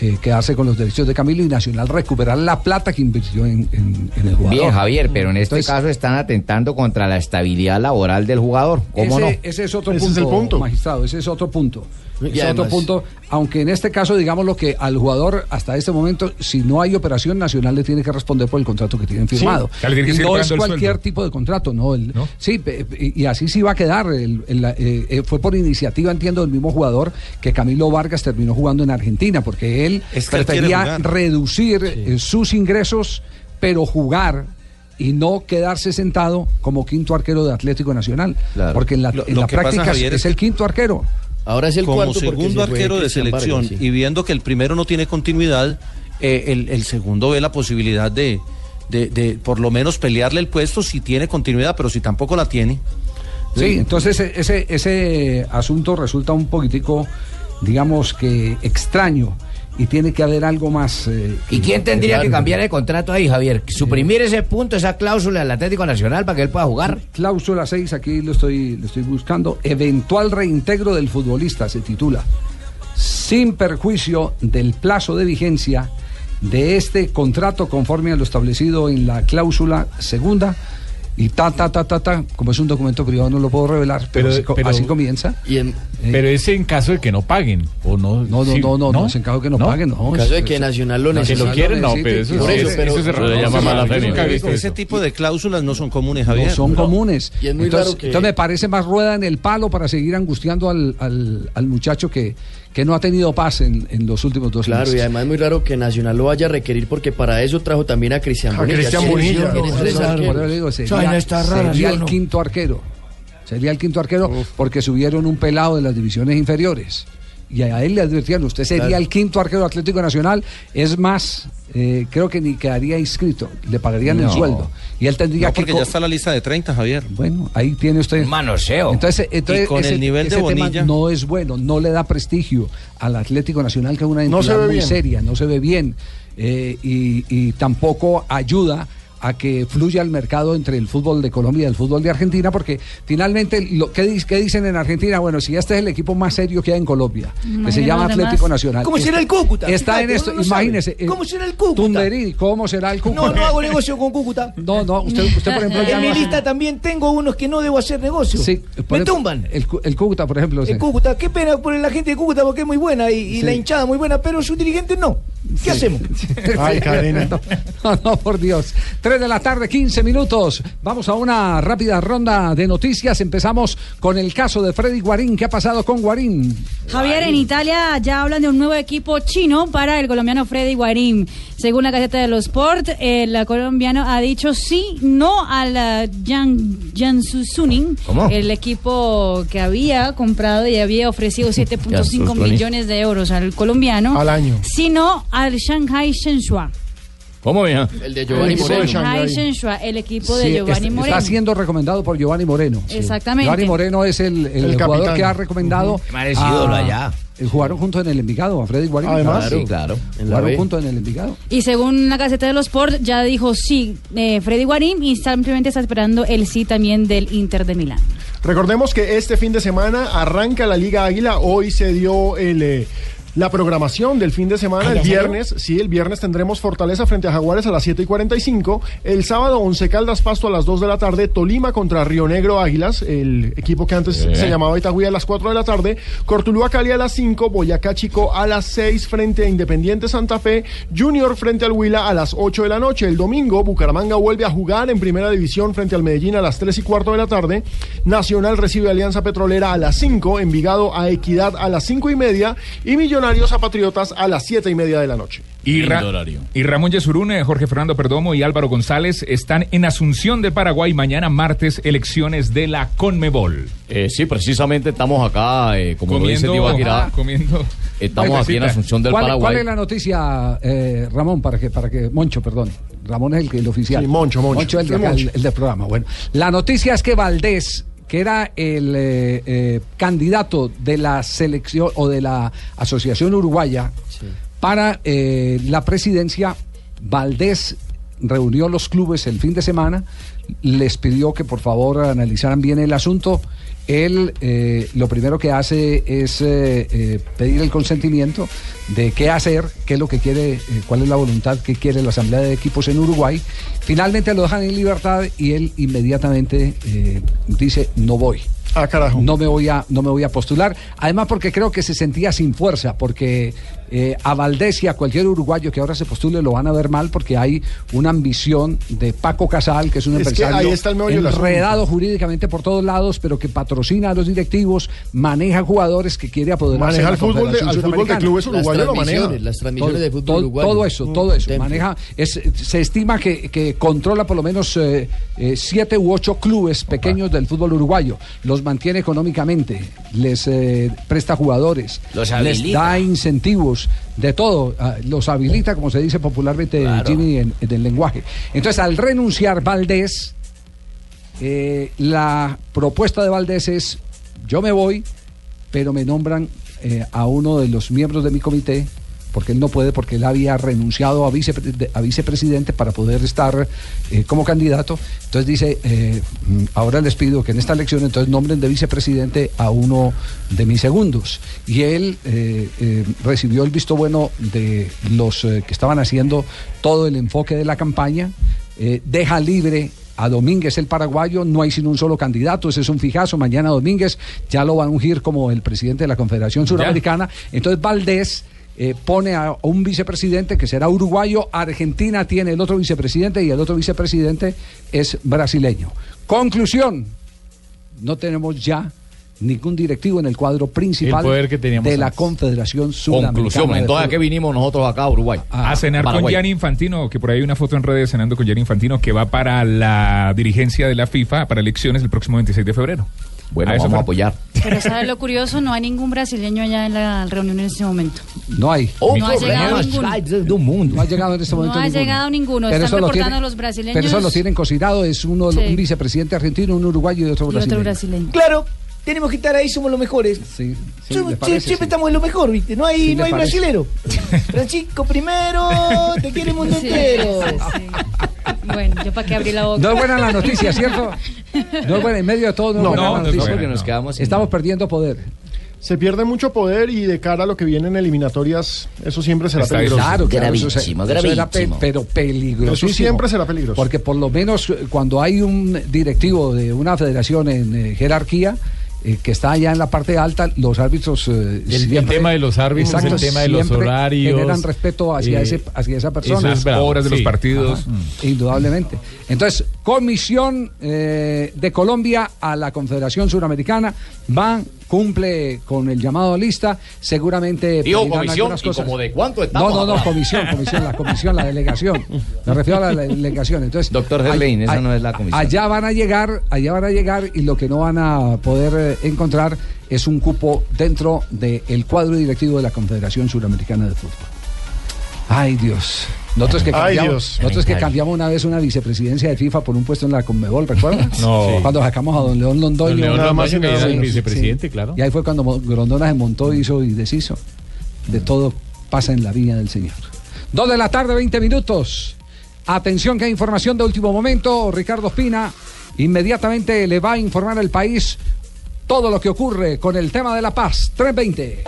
eh, quedarse con los derechos de Camilo y Nacional recuperar la plata que invirtió en, en- en el jugador. Bien, Javier, pero en este Entonces, caso están atentando contra la estabilidad laboral del jugador. ¿Cómo ese, no? ese es otro Ese punto, es el punto. magistrado, ese es otro punto. Y es otro punto, aunque en este caso, digamos lo que al jugador hasta este momento, si no hay operación nacional, le tiene que responder por el contrato que tienen firmado. Que Y no es cualquier sueldo. tipo de contrato, no. el- Sí, y, y así sí va a quedar. el- el- eh, eh, fue por iniciativa, entiendo, del mismo jugador que Camilo Vargas terminó jugando en Argentina, porque él Es que prefería reducir eh, sus ingresos, pero jugar y no quedarse sentado como quinto arquero de Atlético Nacional. Claro. Porque en la, Lo- en lo la que pasa, práctica es- Javier, es, es el quinto arquero. Ahora es el como cuarto segundo se arquero de selección Vargas, sí. y viendo que el primero no tiene continuidad, eh, el, el segundo ve la posibilidad de, de, de por lo menos pelearle el puesto si tiene continuidad, pero si tampoco la tiene. Sí, entonces e- ese, ese asunto resulta un poquitico, digamos que extraño y tiene que haber algo más. eh, ¿Y quién tendría que cambiar el contrato ahí, Javier? Suprimir ese punto, esa cláusula del Atlético Nacional para que él pueda jugar. Cláusula 6, aquí lo estoy, lo estoy buscando. Eventual reintegro del futbolista, se titula. Sin perjuicio del plazo de vigencia de este contrato conforme a lo establecido en la cláusula segunda. Y ta, ta, ta, ta, ta, como es un documento privado no lo puedo revelar, pero, Pero- así, co- pero- así comienza. Pero es en caso de que no paguen, ¿o no? No, no, Sí, no, no, no, es en caso de que no paguen, no. En caso de que Nacional lo que necesite. lo quieren, no, pero eso, pero- se pero- llama mala fe. Ese tipo de cláusulas no son comunes, Javier. No son comunes. Y es muy entonces, raro que- entonces me parece más rueda en el palo para seguir angustiando al, al- al muchacho que, que no ha tenido paz en, en los últimos dos Claro, meses. y además es muy raro que Nacional lo vaya a requerir porque para eso trajo también a Cristian A Bonilla. Cristian ¿Quién es- Bonilla. sería, Esa vaina está rara, sería ¿sí o el quinto arquero. Sería el quinto arquero porque subieron un pelado de las divisiones inferiores. Y a él le advirtieron, usted sería Claro. el quinto arquero Atlético Nacional. Es más, eh, creo que ni quedaría inscrito. Le pagarían el sueldo. Y él tendría No, que... porque ya está la lista de 30, Javier. Bueno, ahí tiene usted. Manoseo. Entonces, entonces Y con ese- el nivel de tema Bonilla. no es bueno, no le da prestigio al Atlético Nacional, que es una No entidad se ve muy bien. seria, no se ve bien. eh, y, y tampoco ayuda a que fluya el mercado entre el fútbol de Colombia y el fútbol de Argentina, porque finalmente, lo ¿qué, qué dicen en Argentina? Bueno, si este es el equipo más serio que hay en Colombia, que se llama demás. Atlético Nacional. ¿Cómo será el Cúcuta? Está Fíjate, en esto, no imagínese. eh, ¿Cómo será el Cúcuta? Tunderini, ¿cómo será el Cúcuta? No, no hago negocio con Cúcuta. No, no, usted, usted por ejemplo ya [laughs] En mi no lista también tengo unos que no debo hacer negocio. Sí, Me tumban. El, Cu- el Cúcuta, por ejemplo. sí. En Cúcuta, qué pena por la gente de Cúcuta porque es muy buena y, y Sí. la hinchada muy buena, pero sus dirigentes no. ¿Qué hacemos? Ay, cadena. [laughs] No, no, por Dios. 3 de la tarde, 15 minutos. Vamos a una rápida ronda de noticias. Empezamos con el caso de Freddy Guarín. ¿Qué ha pasado con Guarín? Javier, en Italia ya hablan de un nuevo equipo chino para el colombiano Freddy Guarín. Según la Gaceta de los Sport, el colombiano ha dicho sí, no al uh, Jan, Jansu Suning, ¿Cómo? el equipo que había comprado y había ofrecido [laughs] 7.5 Jansu Suning. millones de euros al colombiano. Al año. Sino al Shanghai Shenhua. ¿Cómo, mija? El de Giovanni Moreno. Shanghai Shenhua, el equipo de Sí, Giovanni Moreno. está siendo recomendado por Giovanni Moreno. sí. Exactamente. Giovanni Moreno es el, el El jugador capitán. que ha recomendado. Ídolo allá. Jugaron juntos en el Envigado, a Freddy Guarín. Además. Sí, claro. En la Jugaron juntos en el Envigado. Y según la Gaceta de los Sport, ya dijo sí eh, Freddy Guarín y simplemente está esperando el sí también del Inter de Milán. Recordemos que este fin de semana arranca la Liga Águila. Hoy se dio el, eh, la programación del fin de semana. El viernes, sí, el viernes tendremos Fortaleza frente a Jaguares a las 7 y 45. El sábado, Once Caldas Pasto a las 2 de la tarde. Tolima contra Río Negro Águilas, el equipo que antes Eh. se llamaba Itagüí a las 4 de la tarde. Cortulúa Cali a las 5. Boyacá Chico a las 6 frente a Independiente Santa Fe. Junior frente al Huila a las 8 de la noche. El domingo, Bucaramanga vuelve a jugar en primera división frente al Medellín a las 3 y cuarto de la tarde. Nacional recibe a Alianza Petrolera a las 5. Envigado a Equidad a las 5 y media. Y Millonarios a Patriotas a las 7 y media de la noche. Y, Ra- y Ramón Yesurún, Jorge Fernando Perdomo y Álvaro González están en Asunción de Paraguay. Mañana martes, elecciones de la Conmebol. Eh, sí, precisamente estamos acá, eh, como lo dice Comiendo, Tibaquirá, ah, comiendo. estamos aquí en. Asunción del ¿Cuál, Paraguay. cuál es la noticia, eh, Ramón, para que, para que, Moncho, perdón. Ramón es el, que- el oficial. Sí, Moncho, Moncho. Moncho es el, de Sí, acá, Moncho. el- el del programa. Bueno, la noticia es que Valdés, que era el eh, eh, candidato de la selección o de la Asociación Uruguaya para eh, la presidencia, Valdés reunió los clubes el fin de semana, les pidió que por favor analizaran bien el asunto. Él eh, lo primero que hace es eh, eh, pedir el consentimiento de qué hacer, qué es lo que quiere, cuál es la voluntad que quiere la Asamblea de Equipos en Uruguay. Finalmente lo dejan en libertad y él inmediatamente dice no voy. Ah, carajo. No me voy a, no me voy a postular. Además porque creo que se sentía sin fuerza, porque eh, a Valdés y a cualquier uruguayo que ahora se postule lo van a ver mal porque hay una ambición de Paco Casal, que es un Es empresario ahí está el enredado jurídicamente por todos lados, pero que patrocina a los directivos, maneja jugadores que quiere apoderarse Maneja de la el fútbol de- al fútbol de clubes uruguayos lo maneja. Las transmisiones de fútbol todo, uruguayo. todo eso, Mm, todo eso. templo. Maneja, es, se estima que, que controla por lo menos eh, eh, siete u ocho clubes pequeños del fútbol uruguayo. Los mantiene económicamente, les eh, presta jugadores, Los les da incentivos, de todo. ah, Los habilita, como se dice popularmente, Claro. Jimmy, en, en el lenguaje. Entonces, al renunciar Valdés, eh, la propuesta de Valdés es, yo me voy, pero me nombran eh, a uno de los miembros de mi comité, porque él no puede, porque él había renunciado a, vicepre- de- a vicepresidente para poder estar eh, como candidato. Entonces dice, eh, ahora les pido que en esta elección entonces nombren de vicepresidente a uno de mis segundos. Y él eh, recibió el visto bueno de los que estaban haciendo todo el enfoque de la campaña, deja libre a Domínguez el paraguayo, no hay sino un solo candidato, ese es un fijazo, mañana Domínguez ya lo van a ungir como el presidente de la Confederación Suramericana, entonces Valdés eh, pone a un vicepresidente que será uruguayo, Argentina tiene el otro vicepresidente y el otro vicepresidente es brasileño. Conclusión, no tenemos ya ningún directivo en el cuadro principal El poder que teníamos de la. Confederación Suramericana. Conclusión, entonces, ¿a qué vinimos nosotros acá a Uruguay? a cenar con. Gianni Infantino, que por ahí hay una foto en redes cenando con Gianni Infantino que va para la dirigencia de la FIFA para elecciones el próximo 26 de febrero. Bueno, A eso vamos a apoyar. Pero ¿sabes lo curioso? No hay ningún brasileño allá en la reunión en este momento. No hay. No ha llegado ninguno. mundo. No ha llegado en este momento No ha ninguno. llegado ninguno. Pero Están eso lo reportando tiene- los brasileños. Pero eso lo tienen cocinado, es uno, Sí. un vicepresidente argentino, un uruguayo y otro y otro brasileño. brasileño. Claro, tenemos que estar ahí, somos los mejores. Sí, sí, Somos- ¿le parece? sie- siempre Sí. estamos en lo mejor, ¿viste? No hay, Sí, no ¿le hay parece? brasilero. [laughs] Francisco primero, te quiere el mundo Sí, entero. sí, sí. Bueno, yo para qué abrí la boca. No es buena la noticia, ¿cierto? No es buena, en medio de todo no, es No, buena no, la noticia. buena, no. quedamos Estamos perdiendo poder. Se pierde mucho poder y de cara a lo que viene en eliminatorias, eso siempre será Está peligroso. Claro, claro, eso pe- pero peligrosísimo. Eso siempre será peligroso. Porque por lo menos cuando hay un directivo de una federación en eh, jerarquía, eh, que está allá en la parte alta, los árbitros... eh, El- el tema de los árbitros, el tema de los horarios, Generan respeto hacia, eh, ese, hacia esa persona. bravo, Horas de los partidos. Ajá, Indudablemente. Entonces, comisión eh, de Colombia a la Confederación Suramericana va, cumple con el llamado a lista, seguramente... Digo comisión, algunas ¿y cosas. como de cuánto No, estamos no, no, hablando? comisión, comisión, la comisión, la delegación. Me refiero a la [laughs] delegación. Entonces, Doctor Gerlain, esa no es la comisión. Allá van a llegar, allá van a llegar y lo que no van a poder eh, encontrar es un cupo dentro del cuadro directivo de la Confederación Suramericana de Fútbol. Ay, Dios. Nosotros que Ay, cambiamos, Dios. nosotros que cambiamos una vez una vicepresidencia de FIFA por un puesto en la Conmebol, ¿recuerdas? [laughs] No. Sí. Cuando sacamos a don León Londoño. Don León Nada más y Londoño, que nada era el menos. vicepresidente, claro. Y ahí fue cuando Grondona se montó, hizo y deshizo. De todo pasa en la vida del Señor. Dos de la tarde, 20 minutos. Atención que hay información de último momento. Ricardo Espina inmediatamente le va a informar al país todo lo que ocurre con el tema de la paz. 320.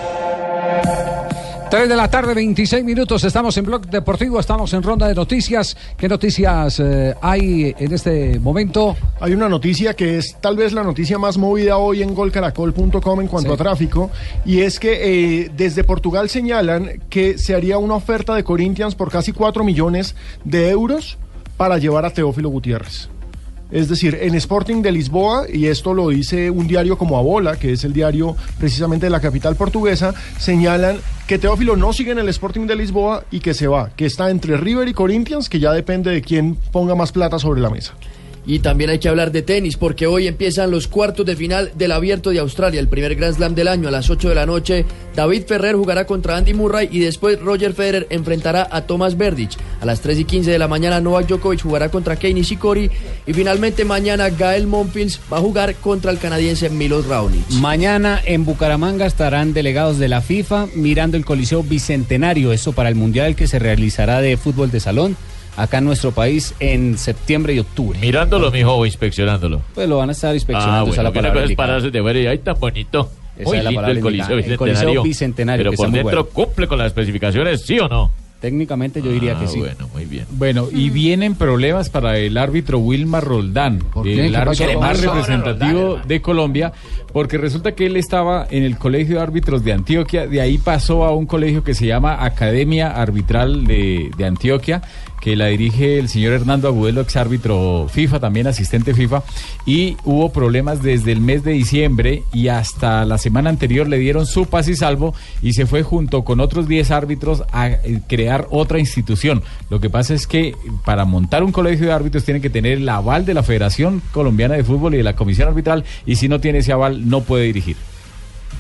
3 de la tarde, 26 minutos. Estamos en Blog Deportivo, estamos en ronda de noticias. ¿Qué noticias eh, hay en este momento? Hay una noticia que es tal vez la noticia más movida hoy en golcaracol.com en cuanto Sí. a tráfico, y es que eh, desde Portugal señalan que se haría una oferta de Corinthians por casi 4 millones de euros para llevar a Teófilo Gutiérrez. Es decir, en Sporting de Lisboa, y esto lo dice un diario como Abola, que es el diario precisamente de la capital portuguesa, señalan que Teófilo no sigue en el Sporting de Lisboa y que se va, que está entre River y Corinthians, que ya depende de quién ponga más plata sobre la mesa. Y también hay que hablar de tenis, porque hoy empiezan los cuartos de final del Abierto de Australia, el primer Grand Slam del año a las 8 de la noche. David Ferrer jugará contra Andy Murray y después Roger Federer enfrentará a Thomas Berdych. A las 3 y 15 de la mañana Novak Djokovic jugará contra Kei Nishikori y finalmente mañana Gael Monfils va a jugar contra el canadiense Milos Raonic. Mañana en Bucaramanga estarán delegados de la FIFA mirando el Coliseo Bicentenario, eso para el Mundial que se realizará de fútbol de salón. Acá en nuestro país en septiembre y octubre. Mirándolo, mijo, o inspeccionándolo. Pues lo van a estar inspeccionando. Ah, esa es bueno, la que una palabra es pararse de ver y ahí tan bonito. Esa Muy es la lindo el Coliseo. El. Coliseo Bicentenario, Pero que por dentro bueno. cumple con las especificaciones, ¿sí o no? Técnicamente yo diría Ah, que sí. Bueno, muy bien. Bueno, y vienen problemas para el árbitro Wilmar Roldán, el ¿Qué árbitro más representativo de Colombia, porque resulta que él estaba en el Colegio de Árbitros de Antioquia, de ahí pasó a un colegio que se llama Academia Arbitral de, de Antioquia, que la dirige el señor Hernando Agudelo, ex árbitro FIFA, también asistente FIFA, y hubo problemas desde el mes de diciembre y hasta la semana anterior le dieron su paz y salvo y se fue junto con otros 10 árbitros a eh, crear otra institución. Lo que pasa es que para montar un colegio de árbitros tienen que tener el aval de la Federación Colombiana de Fútbol y de la Comisión Arbitral y si no tiene ese aval no puede dirigir.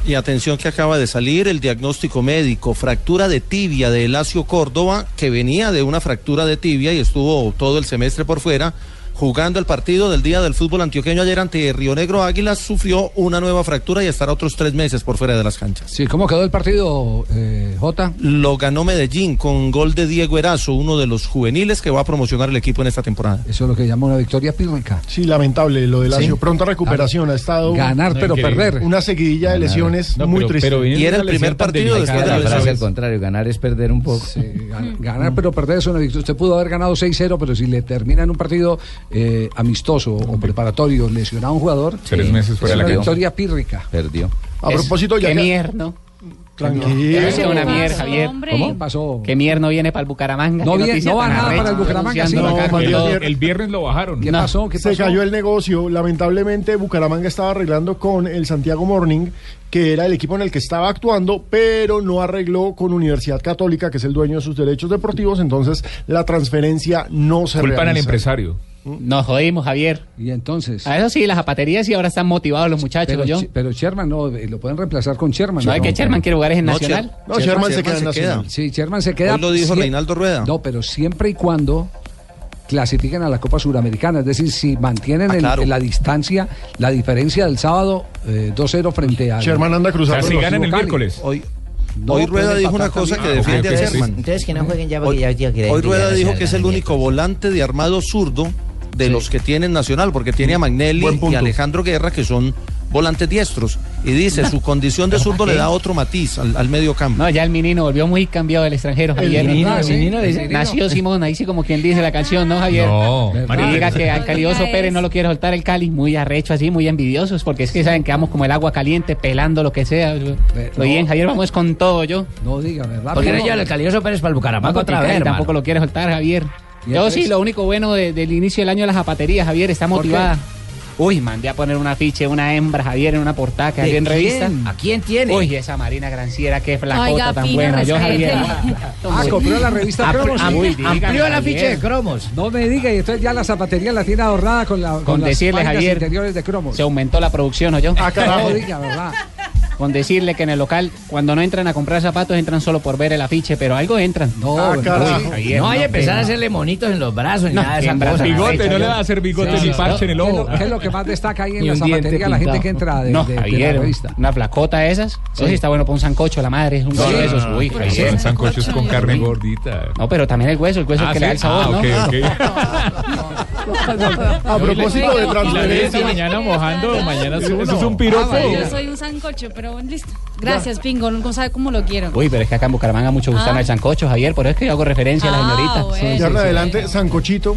Y atención que acaba de salir el diagnóstico médico, fractura de tibia de Elacio Córdoba, que venía de una fractura de tibia y estuvo todo el semestre por fuera. Jugando el partido del día del fútbol antioqueño ayer ante Río Negro Águilas, sufrió una nueva fractura y estará otros tres meses por fuera de las canchas. Sí, ¿cómo quedó el partido, eh, Jota? Lo ganó Medellín con gol de Diego Erazo, uno de los juveniles que va a promocionar el equipo en esta temporada. Eso es lo que llama una victoria pírrica. Sí, lamentable lo de Lazio. Sí. Pronta recuperación. Ha estado. Ganar, pero perder. Una seguidilla de lesiones No, muy pero- triste. pero Y era el primer partido después de la lesión. al contrario, ganar es perder un poco. Gan- Ganar pero perder es una victoria. Usted pudo haber ganado 6-0, pero si le termina en un partido eh, amistoso o preparatorio lesionado a un jugador, Tres meses fuera es de la una victoria pírrica. Perdió. A propósito, ya. Qué mierda. Tranquilo. Eso es una mierda, Javier. ¿Cómo pasó? Que mier no viene para el Bucaramanga. No Qué viene- no va nada para el Bucaramanga, sí. El- El viernes lo bajaron. ¿Qué No. pasó? ¿Qué Se pasó? cayó el negocio. Lamentablemente, Bucaramanga estaba arreglando con el Santiago Morning, que era el equipo en el que estaba actuando, pero no arregló con Universidad Católica, que es el dueño de sus derechos deportivos. Entonces, la transferencia no se Culpan al realiza. empresario. Nos jodimos, Javier. Y entonces. A eso sí, las zapaterías y ahora están motivados los muchachos, Pero, pero Sherman no, eh, lo pueden reemplazar con Sherman. No, es que Sherman quiere jugar en No, Nacional. Cher- No, Sherman se queda en Nacional. Sí, Sherman se queda. Hoy lo dijo Reinaldo Rueda. No, pero siempre y cuando clasifiquen a la Copa Suramericana. Es decir, si mantienen Ah, el- la distancia, la diferencia del sábado eh, 2-0 frente a. Sherman anda cruzando. O sea, si ganan el Cali. miércoles. Hoy, No, hoy Rueda dijo una cosa que defiende a Sherman. Entonces que no jueguen ya porque Hoy, ya, ya, ya- hoy ya- Rueda dijo que es el único volante de armado zurdo de los que tienen Nacional, porque tiene a Magnelli Buen y. Alejandro Guerra, que son volantes diestros. Y dice, [laughs] su condición de zurdo le da otro matiz al, al medio campo. No, ya el menino volvió muy cambiado del extranjero, Javier. menino, el sí. menino, el menino. Nació Simón, ahí sí como quien dice la canción, ¿no, Javier? No, Y María diga que al calioso Oiga, Pérez no lo quiere soltar el Cali, muy arrecho así, muy envidiosos, porque es que saben que vamos como el agua caliente, pelando lo que sea. no. Lo bien, Javier, vamos con todo yo. No diga, ¿verdad? Porque no lleva el calioso Pérez para el Bucaramanga otra vez, tampoco lo quiere soltar, Javier. ¿Y Yo sí, lo único bueno de- del inicio del año de la zapatería, Javier, está motivada. Uy, mandé a poner un afiche, una hembra, Javier, en una portada que ¿De había en revista. quién? ¿A quién tiene? Uy, esa Marina Granciera, qué flacota Oiga, tan Pino, buena. Yo. Javier. [laughs] Ah, compró la revista Cromos. am- Uy, dígame, amplió el afiche de cromos. No me diga, y entonces ya la zapatería la tiene adornada con, la, con, Con las decirle, Javier, interiores de cromos. Se aumentó la producción, ¿o yo? Ah, carajo. [laughs] Diga, ¿verdad? Con decirle que en el local, cuando no entran a comprar zapatos, entran solo por ver el afiche, pero algo entran. No, Ah, Javier, No hay que empezar a hacerle monitos en los brazos ni No, nada de esas cosas. Bigote, no le va a hacer bigote Sí, ni sí, parche en el ¿Qué es, ojo. lo, qué es lo que más destaca ahí en la un zapatería la gente que entra de, no, de- de Javier, la revista? una flacota de esas. Eso sí está bueno para un sancocho, la madre. Es un No, hueso no, de no, esos. no, Uy, no, Javier. son sancochos con carne gordita. No, pero también el hueso, el hueso Ah, que le da el ¿sí? sabor, Ah, ¿no? ok, ok. [laughs] A propósito de transferencia. mañana mojando, mañana Eso es un piropo. Yo soy un sancocho, pero bueno, listo. Gracias, Pingo. No sabe cómo lo quiero. Uy, pero es que acá en Bucaramanga mucho gustan Ah. el sancocho, Javier, por eso es que yo hago referencia a la Ah, señorita. bueno. Ya en adelante, Sancochito.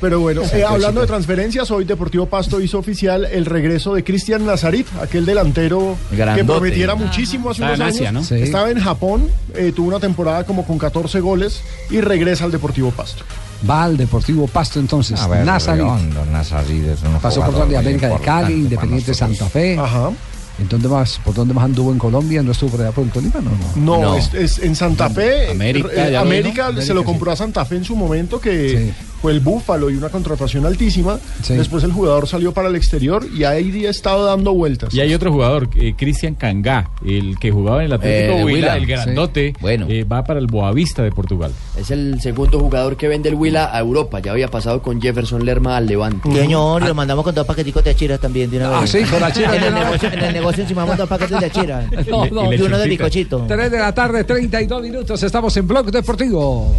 Pero bueno, eh, hablando de transferencias, hoy Deportivo Pasto hizo oficial el regreso de Cristian Nazarit, aquel delantero que prometiera muchísimo hace Estaba unos Asia, años. ¿no? Sí. Estaba en Japón, eh, tuvo una temporada como con 14 goles y regresa al Deportivo Pasto. Va al Deportivo Pasto entonces. A ver. Redondo, es un Pasó por muy América de Cali, Independiente. Santa Fe. Ajá. ¿En dónde más, ¿Por dónde más anduvo en Colombia? ¿No estuvo por allá por el Tolima? No, no. No, No. Es, es en Santa Fe. América, eh, América se lo compró a Santa Fe en su momento, que fue el Búfalo y una contratación altísima. Sí. Después el jugador salió para el exterior y ahí ha estado dando vueltas. Y hay otro jugador, eh, Cristian Cangá, el que jugaba en el Atlético Eh, de Huila, el grandote, Bueno. eh, va para el Boavista de Portugal. Es el segundo jugador que vende el Huila a Europa. Ya había pasado con Jefferson Lerma al Levante. Señor, y lo mandamos con dos paqueticos de achira también de una Ah, vez. sí, con achira En el, negocio, en el negocio encimamos dos paquetes de achira. No, [laughs] no. y uno de bicochito. 3 de la tarde, 32 minutos. Estamos en Blog Deportivo.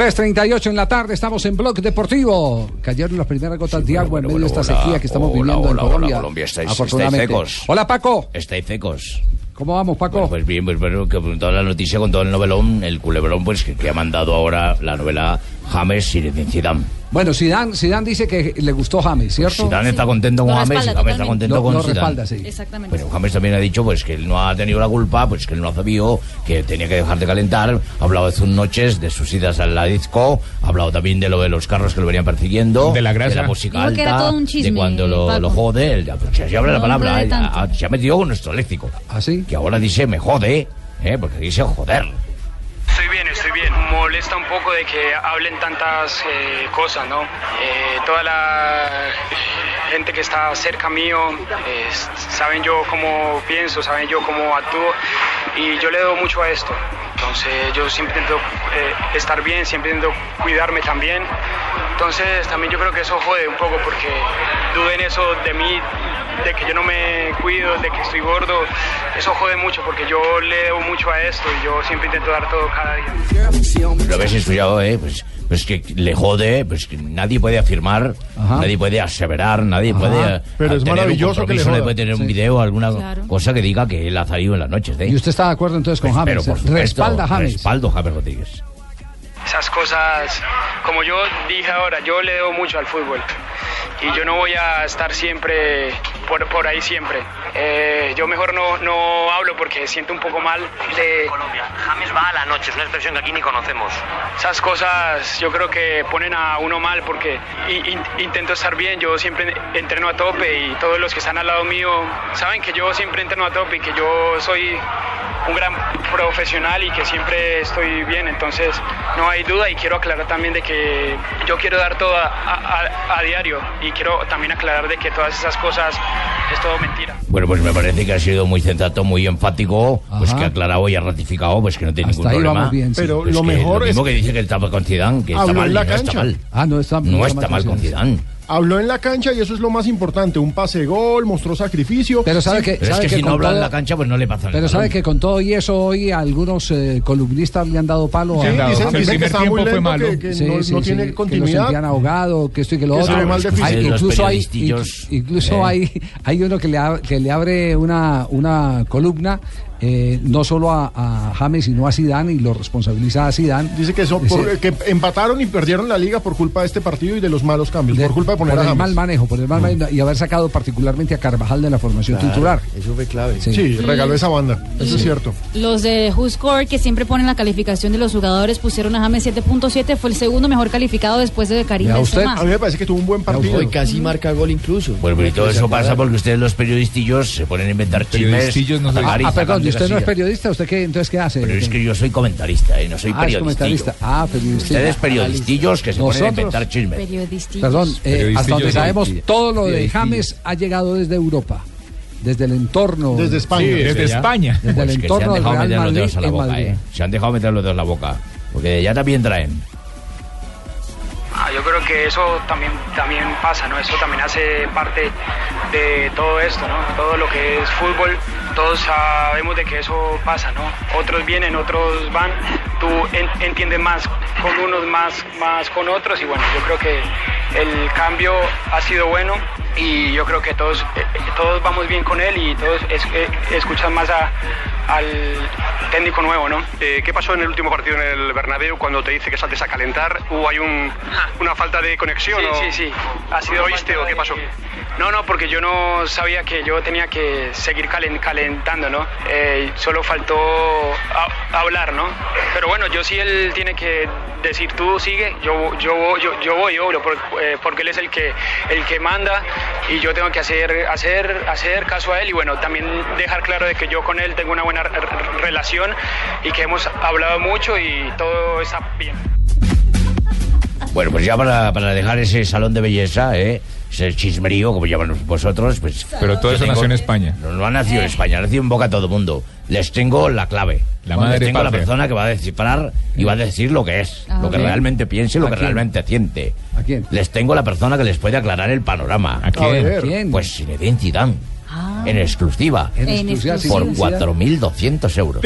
3.38 en la tarde, estamos en Blog Deportivo. Cayeron las primeras gotas de agua en medio de esta sequía que estamos Hola, viviendo hola, en hola, Colombia. Colombia, estáis- afortunadamente. estáis secos. Hola Paco, Estáis secos. ¿cómo vamos Paco? Bueno, pues bien, pues bueno, que con toda la noticia, con todo el novelón, el culebrón, pues que, que ha mandado ahora la novela James y Zidane. Bueno, Zidane, Zidane dice que le gustó James, ¿cierto? Zidane está contento con Lo James y James está contento Lo- con lo Zidane. respalda, sí. Exactamente. Pero James también ha dicho pues que él no ha tenido la culpa, pues que él no sabía que tenía que dejar de calentar. Ha hablado de sus noches, de sus idas a la disco, ha hablado también de lo de los carros que lo venían persiguiendo, De la grasa. la música Dijo que era alta, todo un chisme, de cuando lo, lo jode. él ya- pues, se abre la No palabra, enrede eh, ha- se ha metido con nuestro léxico. ¿Ah, sí? Que ahora dice me jode, eh, porque dice joder. Estoy bien, estoy bien. Molesta un poco de que hablen tantas eh, cosas, ¿no? Eh, toda la gente que está cerca mío saben yo cómo pienso, saben yo cómo actúo y yo le doy mucho a esto. Entonces yo siempre intento eh, estar bien, siempre intento cuidarme también. Entonces también yo creo que eso jode un poco porque duden eso de mí, de que yo no me cuido, de que estoy gordo. Eso jode mucho porque yo le debo mucho a esto y yo siempre intento dar todo cada día. Lo habéis escuchado, eh, pues, pues que le jode, pues que nadie puede afirmar, Ajá. nadie puede aseverar, nadie Ajá. puede. eh, Pero es tener un maravilloso que le joda. puede tener un Sí. video, alguna Claro. cosa que diga que él ha salido en las noches. ¿eh? ¿Y usted está de acuerdo entonces con Pues, James? pero por supuesto, Respalda a James. Respaldo a James Rodríguez. Esas cosas, como yo dije ahora, yo le debo mucho al fútbol y yo no voy a estar siempre por, por ahí siempre. Eh, yo mejor no, no hablo porque siento un poco mal de... Colombia. James va a la noche, es una expresión que aquí ni conocemos. Esas cosas yo creo que ponen a uno mal porque i- in- intento estar bien, yo siempre entreno a tope y todos los que están al lado mío saben que yo siempre entreno a tope y que yo soy un gran profesional y que siempre estoy bien, entonces no hay duda y quiero aclarar también de que yo quiero dar todo a, a- a- diario y quiero también aclarar de que todas esas cosas es todo mentira. Bueno, pues me parece que ha sido muy sensato, muy enfático, pues Ajá. que ha aclarado y ha ratificado, pues que no tiene Hasta ningún ahí problema. vamos bien, sí. Pero Pues lo mejor lo mismo es- que dice que estaba con Zidane, que está mal, la no está mal. Ah, no está, No está mal con Zidane. Habló en la cancha y eso es lo más importante. Un pase de gol, mostró sacrificio. Pero sabe Sí, que, Pero es sabe que si no habla en todo- la cancha, pues no le pasa Pero nada. sabe que con todo y eso hoy algunos eh, columnistas le han dado palo Sí, a dado. dicen, El dicen que primer está muy tiempo fue lento, malo. que, que Sí, no, sí, no sí, tiene que continuidad. sentían ahogado, que esto y que lo Que se otro. mal. Hay- incluso hay, incluso eh. hay, hay uno que le, ab- que le abre una, una columna eh, no solo a, a James sino a Zidane y lo responsabiliza a Zidane. Dice que, son Dice- por- que empataron y perdieron la liga por culpa de este partido y de los malos cambios. de- por culpa de poner por a el James. mal manejo, por el mal manejo y haber sacado particularmente a Carvajal de la formación titular. Eso fue clave. Sí. Sí, regaló esa banda. Eso es cierto. Los de WhoScore, que siempre ponen la calificación de los jugadores, pusieron a James 7.7, fue el segundo mejor calificado después de Karim. Benzema. A mí me parece que tuvo un buen partido. Hoy casi marca gol incluso. Bueno, pero y todo eso pasa porque ustedes los periodistillos se ponen a inventar chismes. Periodistillos no y Ah, perdón, ¿y usted no es periodista? ¿Usted qué, entonces qué hace? Pero es que yo soy comentarista, ¿eh? no soy Ah, periodista. comentarista. Ah, periodista. Ustedes periodistillos que se ponen a Nosotros- inventar chismes. Periodistillos. Perdón, eh, hasta donde sabemos, todo lo de. James ha llegado desde Europa, desde el entorno. Desde España. Sí, desde ya. España. Desde Pues el que se entorno han del dejado meter los dedos a la boca. ¿eh? Se han dejado meter los dedos a la boca. Porque allá también traen. Ah, yo creo que eso también, también pasa, ¿no? Eso también hace parte de todo esto, ¿no? Todo lo que es fútbol, todos sabemos de que eso pasa, ¿no? Otros vienen, otros van, tú en- entiendes más con unos, más, más con otros y bueno, yo creo que el cambio ha sido bueno y yo creo que todos, eh, eh, todos vamos bien con él y todos es- eh, escuchan más a- al técnico nuevo, ¿no? Eh, ¿Qué pasó en el último partido en el Bernabéu cuando te dice que saltes a calentar? ¿Hubo hay un, una falta de conexión? Sí, o- sí, sí. Ha sido ¿Lo oíste o qué pasó? No, no, porque yo no sabía que yo tenía que seguir calen- calentando, ¿no? Eh, solo faltó a- hablar, ¿no? Pero bueno, yo sí él tiene que decir tú sigue, yo yo yo, yo voy, por- eh, porque él es el que el que manda y yo tengo que hacer hacer hacer caso a él y bueno, también dejar claro de que yo con él tengo una buena re- re- relación y que hemos hablado mucho y todo está bien. Bueno, pues ya para, para dejar ese salón de belleza, ¿eh? Ese chismerío, como llaman vosotros, pues... Pero todo eso tengo- nació en España. No, no ha nacido en España, ha nacido en boca todo el mundo. Les tengo la clave. La madre Les tengo la patria. persona que va a descifrar y va a decir lo que es, A lo que realmente piense y lo ¿A que quién? realmente siente. ¿A quién? Les tengo la persona que les puede aclarar el panorama. ¿A quién? Pues Zinedine Zidane. Ah. en exclusiva. En exclusiva, sí, Por sí, sí. 4.200 euros.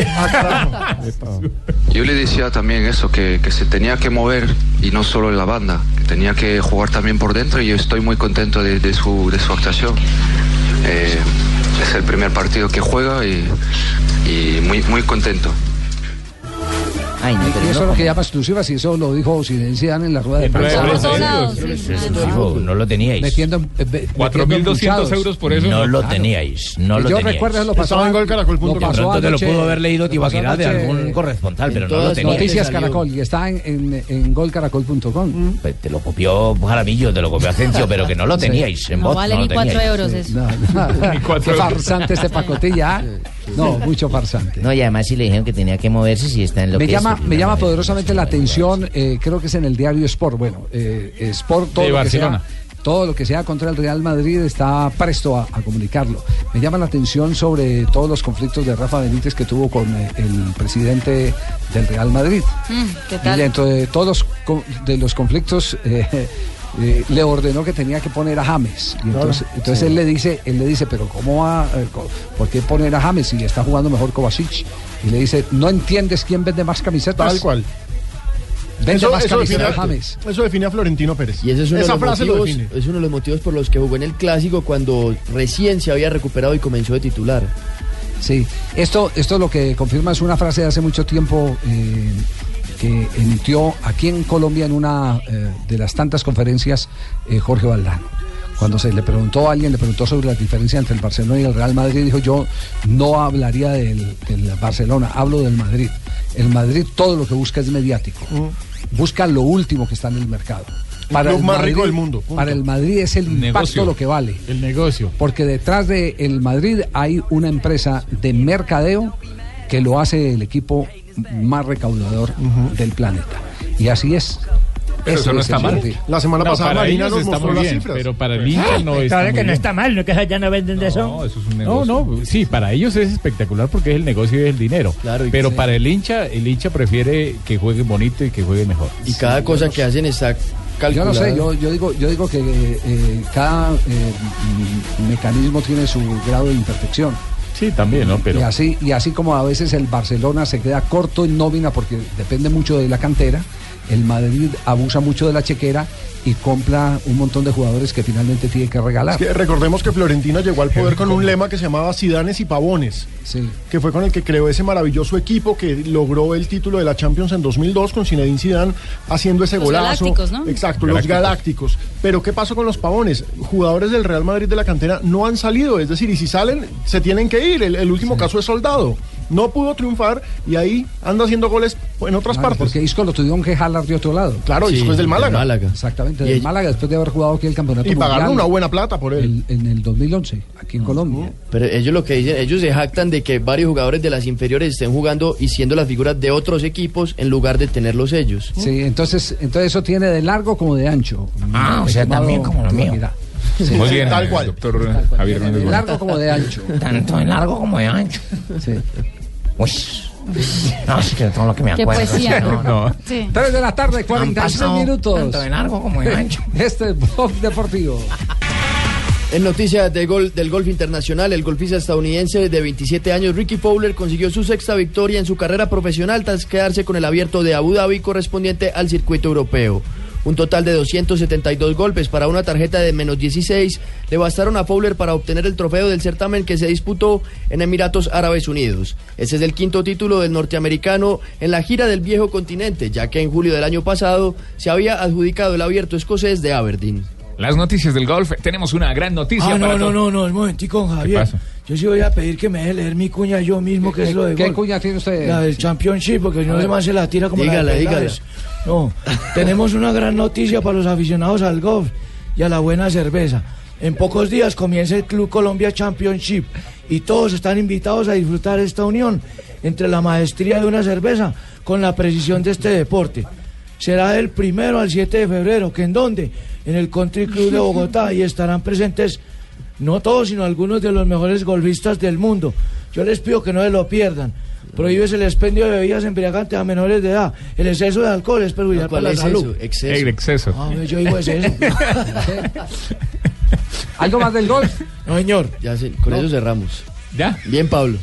Yo le decía también eso, que, que se tenía que mover y no solo en la banda, que tenía que jugar también por dentro y yo estoy muy contento de, de su, de su actuación. Eh, es el primer partido que juega y, y muy, muy contento. Ay, no, Y pero eso no, es lo que llama exclusivas y eso lo dijo Zidane en la rueda de prensa. exclusivo, no lo teníais. Metiendo, eh, be- metiendo 4.200 empuchados. euros por eso. No lo teníais, no Que lo yo teníais. recuerdo, lo pasó Estaba en golcaracol.com. De pasó pronto te lo anoche- pudo haber leído Tibaquirá de anoche algún corresponsal, pero no lo teníais. Noticias. Caracol y está en, en, en golcaracol.com. Pues te lo copió Jaramillo, te lo copió Asencio, pero que no lo Sí. teníais en No voz. vale no ni lo 4 teníais. euros eso. No, no. [laughs] Ni cuatro Qué euros. farsante este pacotilla. No, [laughs] mucho farsante. No, y además si le dijeron que tenía que moverse si está en lo me que llama, es, me llama poderosamente la atención, eh, creo que es en el diario Sport. Bueno, eh, Sport, todo De lo, que sea, todo lo que sea contra el Real Madrid está presto a, a comunicarlo. Me llama la atención sobre todos los conflictos de Rafa Benítez que tuvo con eh, el presidente del Real Madrid. Mm, ¿Qué Y tal? dentro de todos de los conflictos eh, eh, le ordenó que tenía que poner a James. Y entonces, entonces él le dice, él le dice, pero ¿cómo va? eh, ¿Por qué poner a James si está jugando mejor Kovacic? Y le dice, ¿no entiendes quién vende más camisetas? Tal cual. Vende Eso, más eso define, camisetas a- James. eso define a Florentino Pérez. Y ese es uno, Esa de los frase lo define. es uno de los motivos por los que jugó en el clásico cuando recién se había recuperado y comenzó de titular. Sí, esto, esto lo que confirma es una frase de hace mucho tiempo eh, que emitió aquí en Colombia en una eh, de las tantas conferencias eh, Jorge Valdano. Cuando se le preguntó a alguien, le preguntó sobre la diferencia entre el Barcelona y el Real Madrid, dijo yo no hablaría del, del Barcelona, hablo del Madrid. El Madrid todo lo que busca es mediático. Busca lo último que está en el mercado. club más rico del mundo, punto. Para el Madrid es el impacto Negocio. lo que vale. El negocio. Porque detrás de el Madrid hay una empresa de mercadeo que lo hace el equipo más recaudador del planeta. Y así es. Pero eso no es está mal. La semana No, pasada para Marina ellos nos está mostró muy las bien, cifras. pero para el hincha no está Claro que no está mal, no que ya no venden de eso. No, eso es un No, negocio. no, sí, para ellos es espectacular porque es el negocio y es el dinero. Claro, pero sí. para el hincha, el hincha prefiere que juegue bonito y que juegue mejor. Y cada cosa que hacen está Yo calculada. no sé, yo, yo digo, yo digo que eh, cada eh, mecanismo tiene su grado de imperfección. Sí, también, ¿no? Pero Y así, y así como a veces el Barcelona se queda corto en nómina porque depende mucho de la cantera, el Madrid abusa mucho de la chequera y compra un montón de jugadores que finalmente tiene que regalar. Es que recordemos que Florentino llegó al poder con un lema que se llamaba Sidanes y Pavones, Sí. que fue con el que creó ese maravilloso equipo que logró el título de la Champions en 2002 con Zinedine Zidane haciendo ese Los golazo. Galácticos, ¿no? Exacto, los galácticos. Pero ¿qué pasó con los Pavones? Jugadores del Real Madrid de la cantera no han salido, es decir, y si salen se tienen que ir. El, el último caso es Soldado. No pudo triunfar y ahí anda haciendo goles en otras Claro, partes. Porque Isco lo tuvieron que jalar de otro lado. Claro, Sí, Isco es del Málaga. Málaga. Exactamente, Y del el- Málaga después de haber jugado aquí el campeonato Y pagarle mundial una buena plata por él. el- en el 2011, aquí en Colombia. Pero ellos lo que dicen, ellos se jactan de que varios jugadores de las inferiores estén jugando y siendo las figuras de otros equipos en lugar de tenerlos ellos. Sí, entonces, entonces eso tiene de largo como de ancho. Ah, o sea, también como lo mío. Mira, Muy bien, Tal eh, cual. doctor Javier Hernández de largo como de ancho. Tanto de largo como de ancho. Sí. Uy. No, es que todo lo que me Qué acuerdo. poesía, no, ¿no? [laughs] No. Sí. 3 de la tarde, Han 46 pasado minutos. Tanto de largo como de ancho. [laughs] Este es Blog Deportivo. En noticias de gol, del golf internacional, el golfista estadounidense de 27 años Ricky Fowler consiguió su sexta victoria en su carrera profesional tras quedarse con el abierto de Abu Dhabi correspondiente al circuito europeo. Un total de 272 golpes para una tarjeta de menos 16 le bastaron a Fowler para obtener el trofeo del certamen que se disputó en Emiratos Árabes Unidos. Ese es el quinto título del norteamericano en la gira del viejo continente, ya que en julio del año pasado se había adjudicado el abierto escocés de Aberdeen. Las noticias del golf. Tenemos una gran noticia Ah, para no, no, no, no, un momentico, Javier. Yo sí voy a pedir que me deje leer mi cuña yo mismo, que es lo de ¿Qué gol. cuña tiene usted? La del Championship, porque no se más se la tira como Dígala, la de dígala. No, tenemos una gran noticia para los aficionados al golf y a la buena cerveza. En pocos días comienza el Club Colombia Championship y todos están invitados a disfrutar esta unión entre la maestría de una cerveza con la precisión de este deporte. Será del primero al 7 de febrero, que en dónde? En el Country Club de Bogotá y estarán presentes no todos, sino algunos de los mejores golfistas del mundo. Yo les pido que no se lo pierdan. Prohíbes el expendio de bebidas embriagantes a menores de edad. El exceso de alcohol es perjudicial ¿Cuál para la salud. eso? Exceso. El exceso. Ah, yo digo exceso. [laughs] [laughs] ¿Algo más del golf? No, señor, ya sé, con eso cerramos. ¿Ya? Bien, Pablo.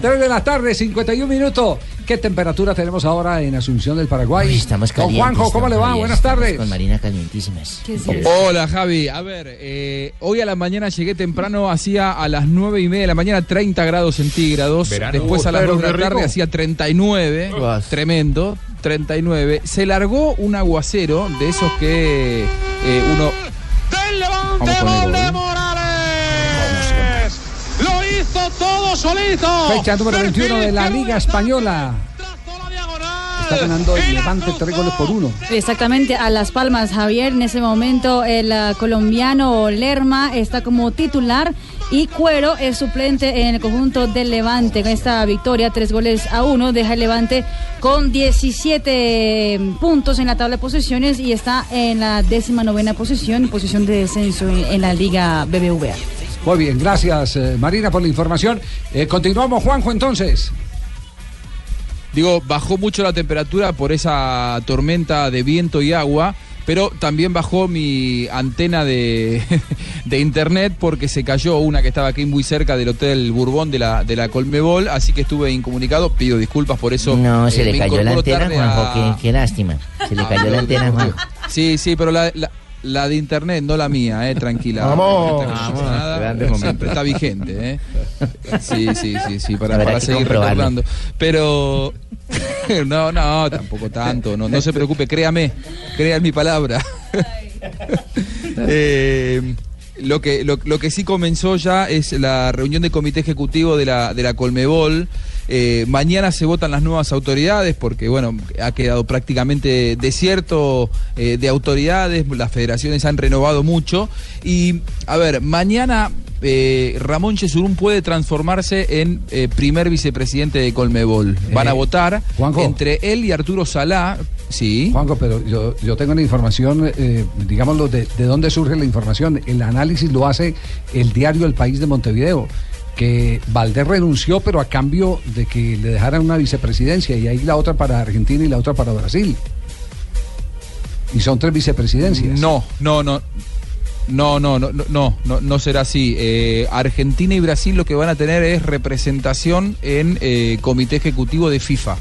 3 de la tarde, 51 minutos. ¿Qué temperatura tenemos ahora en Asunción del Paraguay? estamos Don calientes. Juanjo, ¿cómo don le va? Javier, Buenas estamos tardes. Con Marina calientísimas. Hola Javi, a ver, eh, hoy a la mañana llegué temprano, hacía a las nueve y media de la mañana 30 grados centígrados, Verano. después a las Pero 2 de la tarde hacía 39, tremendo, 39. Se largó un aguacero de esos que eh, uno... Vamos el solito. Fecha número 21 de la Liga Española. Está ganando el Levante tres goles por uno. Exactamente, a Las Palmas, Javier. En ese momento, el ah, colombiano Lerma está como titular y Cuero es suplente en el conjunto del Levante. Con esta victoria, tres goles a uno, deja el Levante con 17 puntos en la tabla de posiciones y está en la décima novena posición, posición de descenso en, en la Liga BBVA. Muy bien, gracias eh, Marina por la información. Eh, continuamos, Juanjo, entonces. Digo, bajó mucho la temperatura por esa tormenta de viento y agua, pero también bajó mi antena de, [laughs] de internet porque se cayó una que estaba aquí muy cerca del Hotel Bourbon de la, de la Colmebol, así que estuve incomunicado. Pido disculpas por eso. No, se Eh, le cayó la antena, tarde Juanjo. a- Qué, qué lástima. Se le cayó la antena, Juanjo. Sí, sí, pero la, la- la de internet, no la mía, eh, tranquila. Vamos. Vamos, nada, siempre está vigente, eh. Sí, sí, sí, sí, para, seguir recordando. Pero [laughs] no, no, tampoco tanto, no, no se preocupe, créame, crea en mi palabra. [laughs] Eh, lo que, lo, lo que sí comenzó ya es la reunión de comité ejecutivo de la, de la Colmebol. Eh, mañana se votan las nuevas autoridades porque, bueno, ha quedado prácticamente desierto eh, de autoridades, las federaciones han renovado mucho. Y, a ver, mañana eh, Ramón Chesurún puede transformarse en primer vicepresidente de Colmebol. Van a votar Juanjo. entre él y Arturo Salá. Sí. Juanjo, pero yo, yo tengo la información, digámoslo, de, de dónde surge la información. El análisis lo hace el diario El País de Montevideo, que Valdés renunció, pero a cambio de que le dejaran una vicepresidencia, y ahí la otra para Argentina y la otra para Brasil. Y son tres vicepresidencias. No, no, no. No, no, no, no, no, no, será así. Eh, Argentina y Brasil lo que van a tener es representación en eh, comité ejecutivo de FIFA.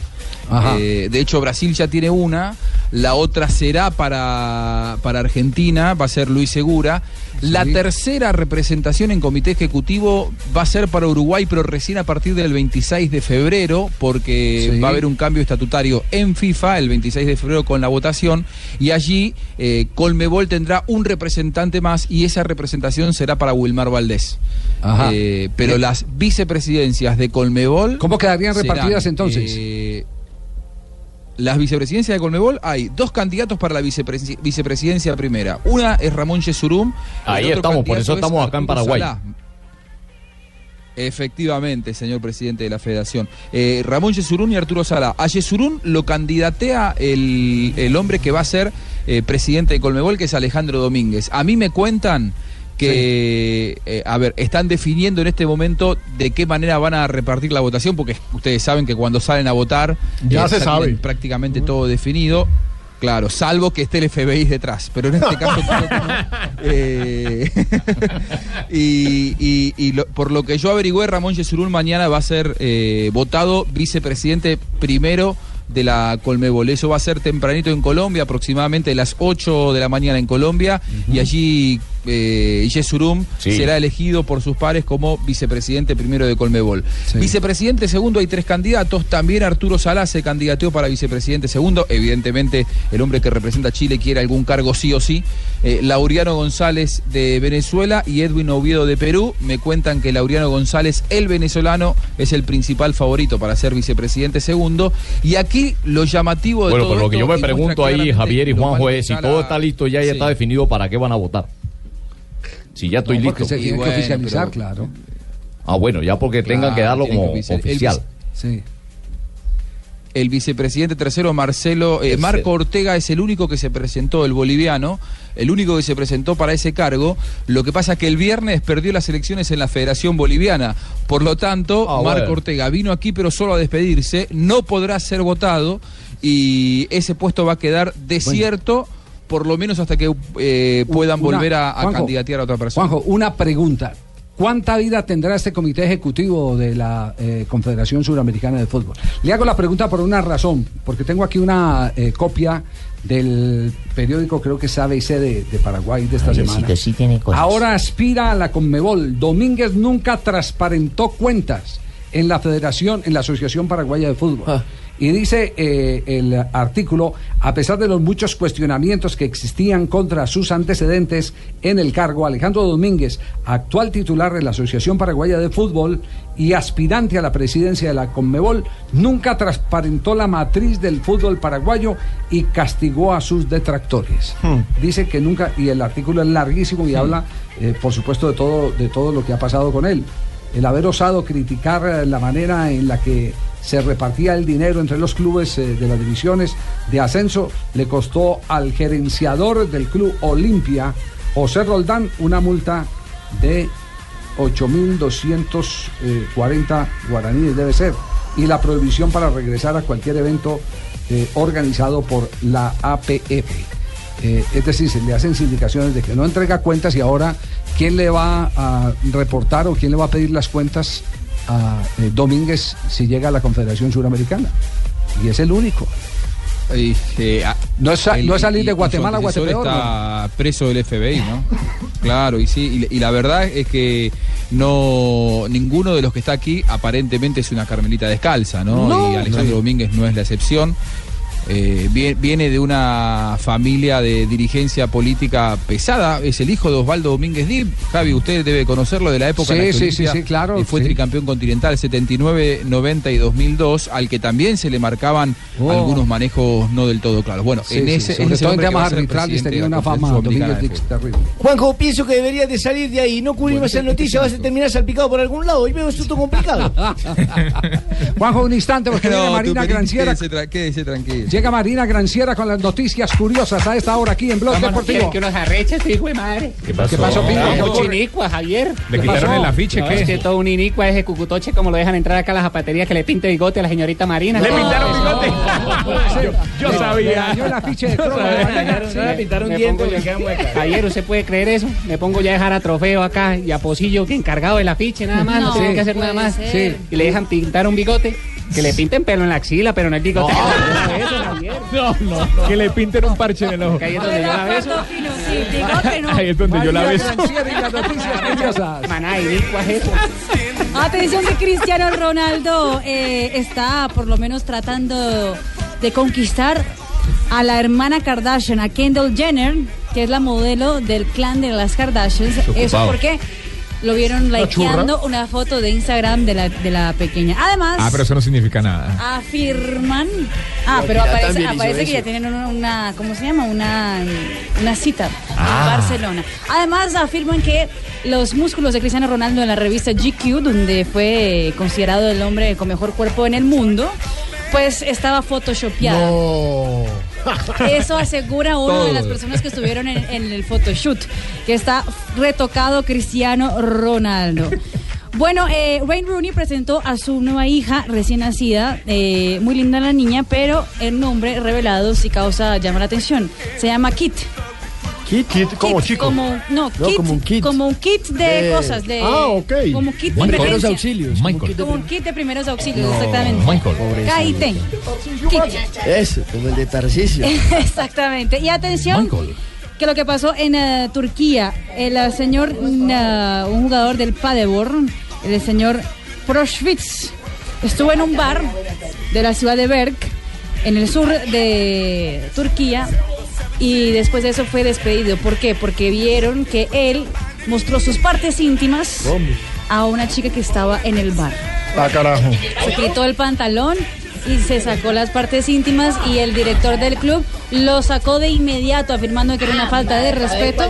Eh, de hecho, Brasil ya tiene una, la otra será para, para Argentina, va a ser Luis Segura. La tercera representación en comité ejecutivo va a ser para Uruguay, pero recién a partir del 26 de febrero, porque Sí. va a haber un cambio estatutario en FIFA el 26 de febrero con la votación, y allí eh, Colmebol tendrá un representante más y esa representación será para Wilmar Valdés. Ajá. Eh, pero las vicepresidencias de Colmebol... ¿Cómo quedarían serán, repartidas entonces? eh, las vicepresidencias de Colmebol hay dos candidatos para la vicepresi- vicepresidencia primera. Una es Ramón Yesurum. Ahí estamos, por eso estamos acá en Paraguay. Efectivamente, señor presidente de la federación. Eh, Ramón Yesurún y Arturo Sala. A Yesurún lo candidatea el, el hombre que va a ser eh, presidente de Colmebol, que es Alejandro Domínguez. A mí me cuentan que, eh, a ver, están definiendo en este momento de qué manera van a repartir la votación, porque ustedes saben que cuando salen a votar Ya se tienen sabe. prácticamente todo definido. Claro, salvo que esté el FBI detrás, pero en este caso eh, [laughs] y, y- y lo- por lo que yo averigüé, Ramón Yesurún mañana va a ser eh, votado vicepresidente primero de la Colmebol. Eso va a ser tempranito en Colombia, aproximadamente a las 8 de la mañana en Colombia, y allí eh, Sí. será elegido por sus pares como vicepresidente primero de Colmebol. Vicepresidente segundo hay tres candidatos, también Arturo Salá se candidateó para vicepresidente segundo, evidentemente el hombre que representa a Chile quiere algún cargo sí o sí. Eh, Laureano González de Venezuela y Edwin Oviedo de Perú. Me cuentan que Laureano González, el venezolano, es el principal favorito para ser vicepresidente segundo. Y aquí lo llamativo de Bueno, todo pero lo que yo me y pregunto ahí, Javier y Juanjo, es si todo está listo ya, ya Sí. está definido para qué van a votar. Si ya estoy No, listo. se tiene Y bueno, que oficializar, pero- claro. Ah, bueno, ya porque tengan que Claro, darlo como que oficial- el. Sí. El vicepresidente tercero, Marcelo, eh. Marco Ortega, es el único que se presentó, el boliviano, el único que se presentó para ese cargo. Lo que pasa es que el viernes perdió las elecciones en la Federación Boliviana. Por lo tanto, Ah, Marco bueno. Ortega vino aquí, pero solo a despedirse, no podrá ser votado y ese puesto va a quedar desierto. Por lo menos hasta que eh, puedan Una- volver a, a Juanjo, candidatear a otra persona. Juanjo, una pregunta. ¿Cuánta vida tendrá este comité ejecutivo de la eh, Confederación Suramericana de Fútbol? Le hago la pregunta por una razón, porque tengo aquí una eh, copia del periódico, creo que es ABC de, de Paraguay de esta semana. sí tiene cosas. Ahora aspira a la Conmebol. Domínguez nunca transparentó cuentas en la Federación, en la Asociación Paraguaya de Fútbol. Y dice eh, el artículo, a pesar de los muchos cuestionamientos que existían contra sus antecedentes en el cargo, Alejandro Domínguez, actual titular de la Asociación Paraguaya de Fútbol y aspirante a la presidencia de la Conmebol, nunca transparentó la matriz del fútbol paraguayo y castigó a sus detractores. Dice que nunca, y el artículo es larguísimo y habla, eh, por supuesto, de todo, de todo lo que ha pasado con él. El haber osado criticar eh, la manera en la que se repartía el dinero entre los clubes eh, de las divisiones de ascenso le costó al gerenciador del club Olimpia, José Roldán, una multa de 8.240 guaraníes debe ser y la prohibición para regresar a cualquier evento eh, organizado por la APF. Eh, es decir, se le hacen indicaciones de que no entrega cuentas y ahora quién le va a reportar o quién le va a pedir las cuentas a eh, Domínguez si llega a la Confederación Suramericana. Y es el único. no, es, sa- El- no es salir y- de Guatemala a Guatepeor. está preso del FBI, ¿no? [laughs] claro, y sí, y, y la verdad es que no ninguno de los que está aquí aparentemente es una carmelita descalza, ¿no? No. y Alejandro No. Domínguez no es la excepción. Eh, vie- viene de una familia de dirigencia política pesada, es el hijo de Osvaldo Domínguez Dib. Javi, usted debe conocerlo de la época en la Sí, sí, sí, sí, claro, eh, fue sí. tricampeón continental 79, 90 y 2002, al que también se le marcaban Oh. algunos manejos no del todo claros. Bueno, Sí, en sí, ese, sobre todo en temas arbitrales tenía una fama Domínguez terrible. Juanjo, pienso que deberías de salir de ahí. No cubrimos esa noticia, vas a terminar salpicado por algún lado. Y veo esto complicado. [laughs] [laughs] Juanjo, un instante, porque viene No, Marina Tuperín, Granciera. quédese tra- quédese tranquilo. Llega Marina Granciera con las noticias curiosas a esta hora aquí en Blog ¿Cómo no Deportivo. que unos arreches, hijo de madre? ¿Qué pasó? ¿Qué pasó, Pingo? Inicua, Javier. ¿Le ¿Qué quitaron pasó? el afiche, No, qué? Es que todo un inicua ese cucutoche como lo dejan entrar acá a la zapatería que le pinte bigote a la señorita Marina. ¿Le No, pintaron bigote? Yo- yo Le- sabía. le el afiche de. No le pintaron dientes. Javier, ¿usted puede creer eso? Me pongo ya a dejar a trofeo acá y a Pocillo que encargado del afiche nada más, no, tengo que hacer nada más. Y le dejan pintar un bigote. Que le pinten pelo en la axila, pero no el bigote. No, no, que le pinten un parche en el ojo. Ahí es donde yo la beso. Ahí es donde yo la beso. Maná, es eso. Atención que Cristiano Ronaldo eh, está por lo menos tratando de conquistar a la hermana Kardashian, a Kendall Jenner, que es la modelo del clan de las Kardashians. Eso porque lo vieron likeando churra. una foto de Instagram de la, de la pequeña. Además, Ah, pero eso no significa nada. afirman. Ah, pero aparece, aparece que ya tienen una, una- ¿cómo se llama? Una, una cita Ah. en Barcelona. Además, afirman que los músculos de Cristiano Ronaldo en la revista GQ, donde fue considerado el hombre con mejor cuerpo en el mundo, pues estaba photoshopeado. Eso asegura una de las personas que estuvieron en, en el photoshoot, que está retocado Cristiano Ronaldo. Bueno, eh, Wayne Rooney presentó a su nueva hija recién nacida, eh, muy linda la niña, pero el nombre revelado sí causa, llama la atención. Se llama Kit. Kit, kit, como Kit, chico. Como, no, No, kit, como un kit. Como un kit de, De- cosas. De, Ah, ok. Como kit de. Primeros auxilios, como Michael. un kit de primeros auxilios, No, exactamente. Michael. Kit. Eso, como el de Tarcisio. [laughs] Exactamente. Y atención, que lo que pasó en eh, Turquía, el eh, señor, mm, eh, un jugador del Paderborn, el señor Proschwitz, estuvo en un bar de la ciudad de Berk, en el sur de Turquía, y después de eso fue despedido. ¿Por qué? Porque vieron que él mostró sus partes íntimas a una chica que estaba en el bar. Ah, carajo. Se quitó el pantalón y se sacó las partes íntimas y el director del club lo sacó de inmediato afirmando que era una falta de respeto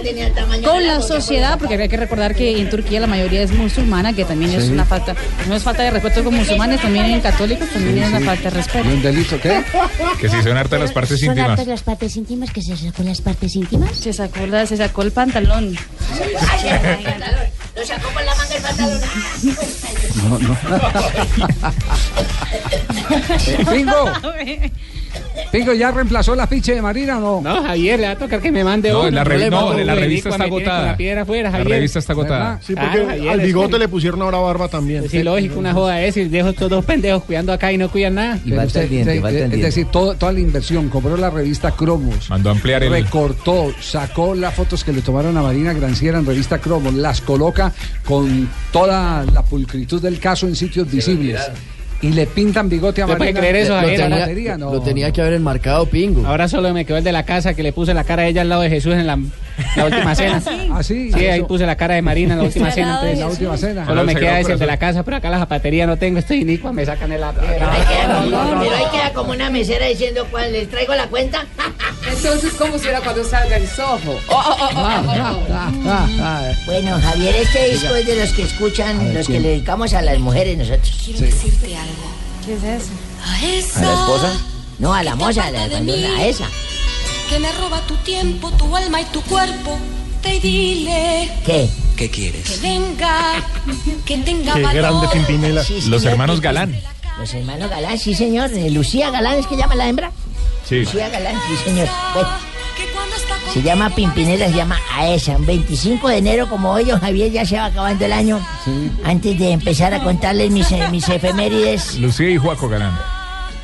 con la sociedad porque hay que recordar que en Turquía la mayoría es musulmana que también es Sí. una falta no es falta de respeto con musulmanes también en católicos también es una falta de respeto ¿Y un delito qué? Que si son hartas las partes ¿Son íntimas. hartas las partes íntimas? ¿Que se sacó las partes íntimas? se sacó la- se sacó el pantalón Lo sacó con la manga el pantalón. No, no. [laughs] Bingo. [laughs] Pingo, ¿ya reemplazó la ficha de Marina o no? No, Javier, le va a tocar que me mande No, uno. la no, la revista está agotada. La piedra afuera, La revista está agotada. Sí, porque Claro, Javier, al bigote le pusieron ahora barba también. Sí, lógico, una joda es y dejo estos dos pendejos cuidando acá y no cuidan nada. Pero usted- usted- es decir, todo- toda la inversión, compró la revista Cromos. Mandó a ampliar el- Recortó, sacó las fotos que le tomaron a Marina Granciera en revista Cromos, las coloca con toda la pulcritud del caso en sitios visibles. Y le pintan bigote a ¿Usted puede Marina. creer eso, Lo tenía- no. Lo tenía que haber enmarcado Pingo. Ahora solo me quedó el de la casa que le puse la cara a ella al lado de Jesús en la, la última [laughs] cena. ¿Ah, sí? Sí, ahí Eso. puse la cara de Marina en la [laughs] última cena. entonces- la última cena. Solo me queda ese el de la casa, pero acá la zapatería no tengo, estoy inicua, me sacan el la piedra. Pero ahí queda como una mesera diciendo, ¿cuál les traigo la cuenta? [laughs] Entonces, ¿cómo será cuando salga el sojo? Oh, oh, oh, oh, oh. Bueno, Javier, este disco es de los que escuchan, los que le dedicamos a las mujeres nosotros. Quiero decirte algo. ¿Qué es eso? A ¿A la esposa? No, a la moza, a, la, de mí. a esa. Que me roba tu tiempo, tu alma y tu cuerpo. Te dile ¿Qué? ¿Qué que quieres? venga, que tenga Qué valor. grande Pimpinela. Sí, Los señor, hermanos sí, Galán. Los hermanos Galán, sí, señor. Eh, Lucía Galán es que llama la hembra. Sí. Lucía Galán, sí, señor. Bueno, se llama Pimpinela, se llama Aesa. Un 25 de enero, como hoy, don Javier, ya se va acabando el año. Antes de empezar a contarles mis, eh, mis efemérides, Lucía y Juaco Galán.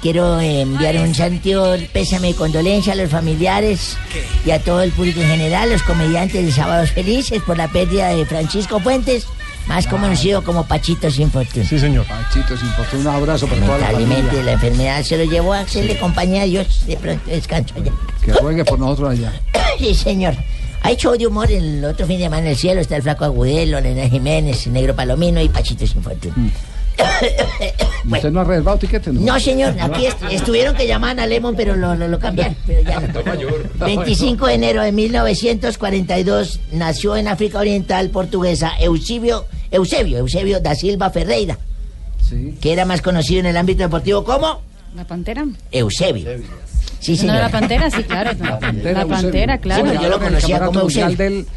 quiero eh, enviar un sentido pésame y condolencia a los familiares y a todo el público en general, los comediantes de Sábados Felices, por la pérdida de Francisco Fuentes, más conocido como Pachito Sin Fortuna. Sí, señor. Pachito Sin Fortuna, un abrazo para toda la familia. la enfermedad se lo llevó a hacerle compañía a Dios. De pronto descanso ya. Que ruegue por nosotros allá. [coughs] sí, señor. Hay show de humor el otro fin de semana en el cielo. Está el Flaco Agudelo, Nena Jiménez, Negro Palomino y Pachito Sin Fortuna. [coughs] ¿Usted no ha reservado tiquete? No, señor, aquí est- estuvieron que llamaban a Lemon, pero lo, lo, lo cambiaron. Pero ya no. 25 de enero de 1942 nació en África Oriental portuguesa Eusebio, Eusebio, Eusebio da Silva Ferreira, que era más conocido en el ámbito deportivo como ¿La pantera? Eusebio. Sí, ¿No señor. la pantera? Sí, claro. La pantera, claro. Yo lo conocía como Eusebio. del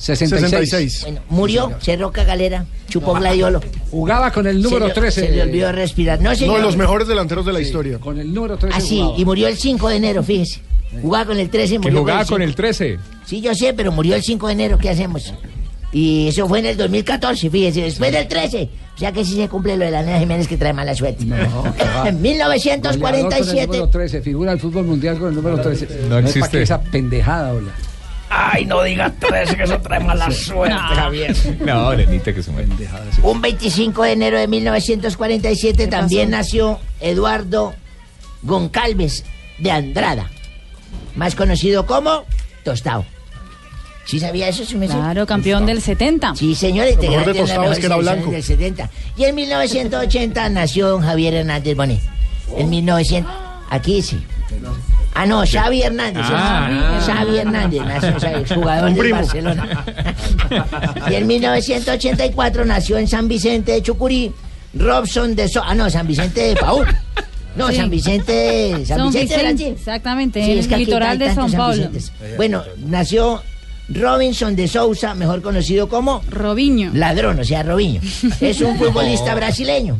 66. Bueno, murió, cerró Cagalera, chupó gladiolo. Jugaba con el número Se le- 13. Se le olvidó respirar. No, Uno señor. de los mejores delanteros de la historia. Con el número 13. Ah, sí, y murió el 5 de enero, fíjese. Jugaba con el 13 y Que murió jugaba con con el el 13. 5. Sí, yo sé, pero murió el 5 de enero, ¿qué hacemos? Y eso fue en el 2014, fíjese, después del 13. O sea que sí se cumple lo de la Nena Jiménez que trae mala suerte. [laughs] en Goleador con el 1947. número 13, figura del fútbol mundial con el número 13. No es existe. para que esa pendejada, hola. Ay, no digas 13, que eso trae mala suerte, Javier. No, Lenita, que se me Un 25 de enero de 1947 también nació Eduardo Goncalves de Andrada, más conocido como Tostado. ¿Sí sabía eso? Sí me? Claro, campeón del 70. Sí, señor, integrante de Tostado es que era blanco. del 70. Y en 1980 nació don Javier Hernández Bonet. En 1900... Aquí sí. Ah, no, Xavi Hernández. Ah. Xavi Hernández, nació Xavi, jugador primo. Barcelona. [laughs] Y en 1984 nació en San Vicente de Chucurí Robson de So... Ah, no, San Vicente de Paúl. No, Sí. San Vicente... San Son Vicente de Vicente, Brasil. exactamente, Sí, en es que el litoral de Paulo. Vicentes. Bueno, nació Robinson de Souza, mejor conocido como Robiño. Ladrón, o sea, Robinho. Es un [laughs] futbolista brasileño,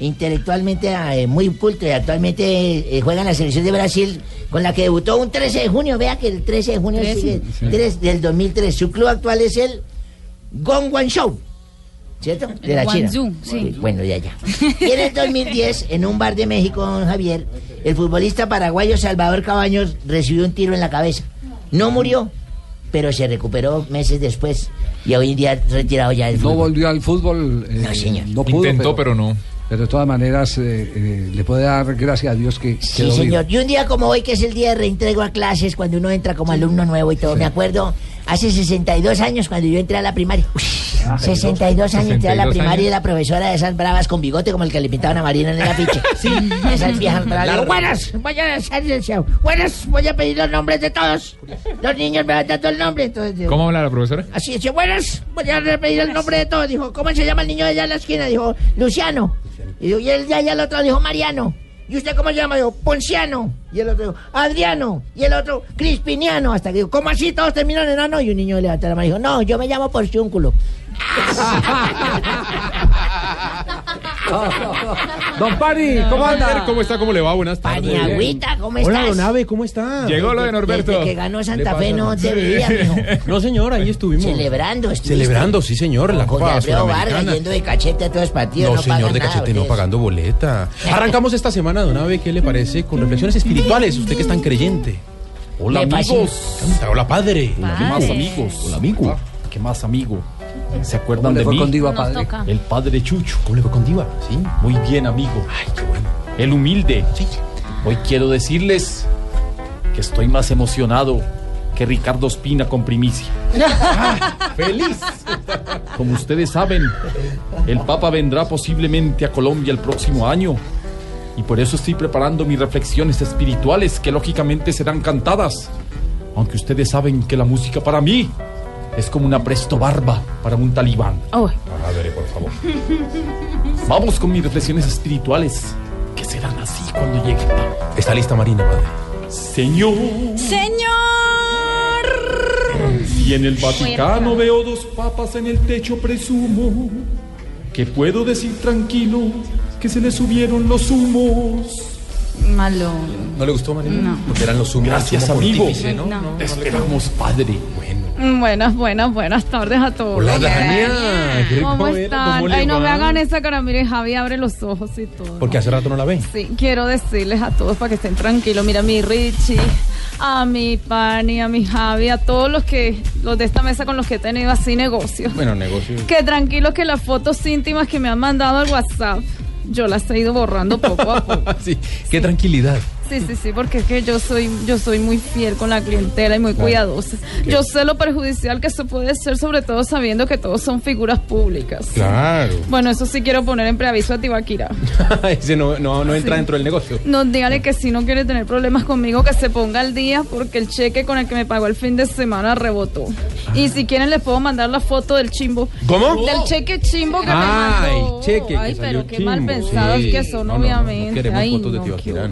intelectualmente eh, muy culto y actualmente eh, juega en la selección de Brasil, con la que debutó un 13 de junio. Vea que el 13 de junio 13. sigue- tres- del 2003. Su club actual es el Gongguanshow. ¿Cierto? De la China. Guangzhou, sí. Bueno, de allá. Y en el 2010, en un bar de México, don Javier, el futbolista paraguayo Salvador Cabaños recibió un tiro en la cabeza. No murió, pero se recuperó meses después. Y hoy en día retirado ya del No fútbol. volvió al fútbol. eh, No, señor. no pudo, Intentó, pero no. Pero de todas maneras, eh, eh, le puede dar gracias a Dios que Sí, vivo. señor. Y un día como hoy, que es el día de reintrego a clases, cuando uno entra como alumno nuevo y todo, me acuerdo, hace 62 años cuando yo entré a la primaria. Uy, 62 años entré a la 62 primaria y la profesora de esas bravas con bigote como el que le pintaban a Marina en el afiche. [laughs] Sí, esas viejas bravas. Buenas, voy a hacer el show. Buenas, voy a pedir los nombres de todos. Los niños me van dando el nombre. Entonces, digo, ¿Cómo habla la profesora? Así dice, buenas, voy a pedir el nombre de todos. Dijo, ¿cómo se llama el niño de allá en la esquina? Dijo, Luciano. Y, digo, y el de allá el otro dijo, Mariano. ¿Y usted cómo se llama? Dijo, Ponciano. Y el otro dijo, Adriano. Y el otro, Crispiniano. Hasta que dijo, ¿cómo así todos terminan en ano? Y un niño levantó la mano y dijo, no, yo me llamo Porciúnculo. [laughs] [laughs] Don Pani, ¿cómo anda? ¿Cómo está? ¿Cómo le va? Buenas tardes. Paniagüita, ¿cómo Hola, estás? don Ave, ¿cómo está? Llegó lo de Norberto. Desde que ganó Santa Fe no te veía, mijo. [laughs] No, señor, ahí estuvimos. Celebrando, estuviste. Celebrando, sí, señor, en la Copa Alfredo Vargas yendo de cachete a todos partidos. No, No, señor, de nada, cachete no pagando boleta. [laughs] Arrancamos esta semana, don Ave, ¿qué le parece? Con reflexiones espirituales, usted que es tan creyente. Hola, amigos. Hola, padre. Hola, ¿qué más, amigos? Hola, amigo. ¿Qué más, amigo? ¿Se acuerdan ¿Cómo le de mí? con Diva, padre? El padre Chucho. ¿Cómo le fue con Diva? Sí, muy bien, amigo. Ay, qué bueno. El humilde. Hoy quiero decirles que estoy más emocionado que Ricardo Espina con primicia. [laughs] ¡Feliz! Como ustedes saben, el Papa vendrá posiblemente a Colombia el próximo año. Y por eso estoy preparando mis reflexiones espirituales que lógicamente serán cantadas. Aunque ustedes saben que la música para mí es como una presto barba para un talibán. Uy. Padre, por favor. Vamos con mis reflexiones espirituales, que serán así cuando llegue. Está lista Marina, padre. Señor, Señor. si en el Vaticano veo dos papas en el techo, presumo que puedo decir tranquilo que se le subieron los humos. Malo. ¿No le gustó, Marina? No. Porque eran los humos. Gracias, amigo. ¿no? No. Te esperamos, padre. Buenas, buenas, buenas tardes a todos. Hola, Dania. ¿Cómo están? ¿cómo le Ay, no me hagan esa cara. Mire, Javi abre los ojos y todo. Porque hace rato no la ven. Sí, quiero decirles a todos para que estén tranquilos. Mira, a mi Richie, a mi Pani, a mi Javi, a todos los que, los de esta mesa con los que he tenido así negocios. Bueno, negocio. Que tranquilos que las fotos íntimas que me han mandado al WhatsApp, yo las he ido borrando poco a poco. [laughs] sí, qué tranquilidad. Sí, sí, sí, porque es que yo soy, yo soy muy fiel con la clientela y muy Claro. cuidadosa. Qué Yo sé lo perjudicial que eso puede ser, sobre todo sabiendo que todos son figuras públicas. Claro. Bueno, eso sí quiero poner en preaviso a Tibaquira. [laughs] Ese no, no, no entra Sí. dentro del negocio. No, dígale que si no quiere tener problemas conmigo, que se ponga al día, porque el cheque con el que me pagó el fin de semana rebotó. Y si quieren, les puedo mandar la foto del chimbo. ¿Cómo? Del cheque chimbo que me Ay, mandó. cheque. Ay, pero qué mal pensados Sí. que son, No, no, no, obviamente. No, queremos Ay, fotos de no, Tibaquira,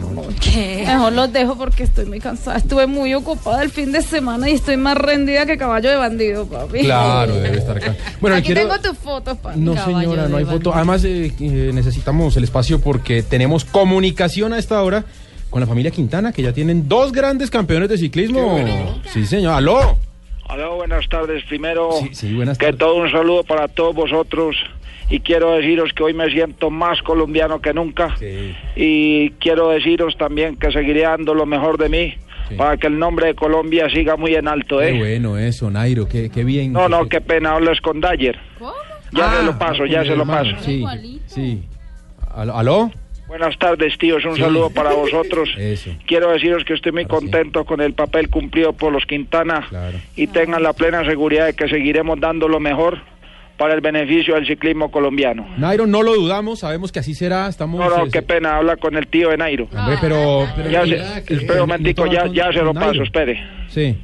[laughs] Mejor los dejo porque estoy muy cansada. Estuve muy ocupada el fin de semana y estoy más rendida que caballo de bandido, papi. Claro, [laughs] debe estar acá. Bueno, Aquí quiero- tengo tus fotos, papi. No, caballo señora, no hay foto. Además, eh, eh, necesitamos el espacio porque tenemos comunicación a esta hora con la familia Quintana, que ya tienen dos grandes campeones de ciclismo. Sí, señor. ¿Aló? Hola, buenas tardes. Primero, Sí, buenas que todo un saludo para todos vosotros. Y quiero deciros que hoy me siento más colombiano que nunca. Y quiero deciros también que seguiré dando lo mejor de mí para que el nombre de Colombia siga muy en alto, Qué ¿eh? bueno eso, Nairo, qué, qué bien. No, no, qué pena, hablas con Dyer. Ya se lo paso, ya se lo paso. Ah, Sí, sí. ¿Aló? Buenas tardes, tíos. Un Sí. saludo para vosotros. Eso. Quiero deciros que estoy muy contento con el papel cumplido por los Quintana y tengan la plena seguridad de que seguiremos dando lo mejor para el beneficio del ciclismo colombiano. Nairo, no lo dudamos, sabemos que así será. Estamos. No, no, eh, qué pena, habla con el tío de Nairo. Hombre, pero. pero- Ya se- no ya, ya se lo paso, espere. Sí.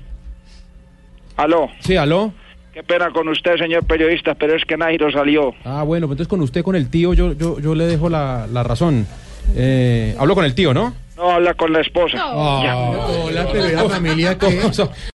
Aló. Sí, aló. Qué pena con usted, señor periodista, pero es que Nairo salió. Ah, bueno, pues entonces con usted, con el tío, yo, yo, yo le dejo la, la razón. Eh, hablo con el tío, ¿no? No, habla con la esposa. Ah, hola, pero la familia, [laughs]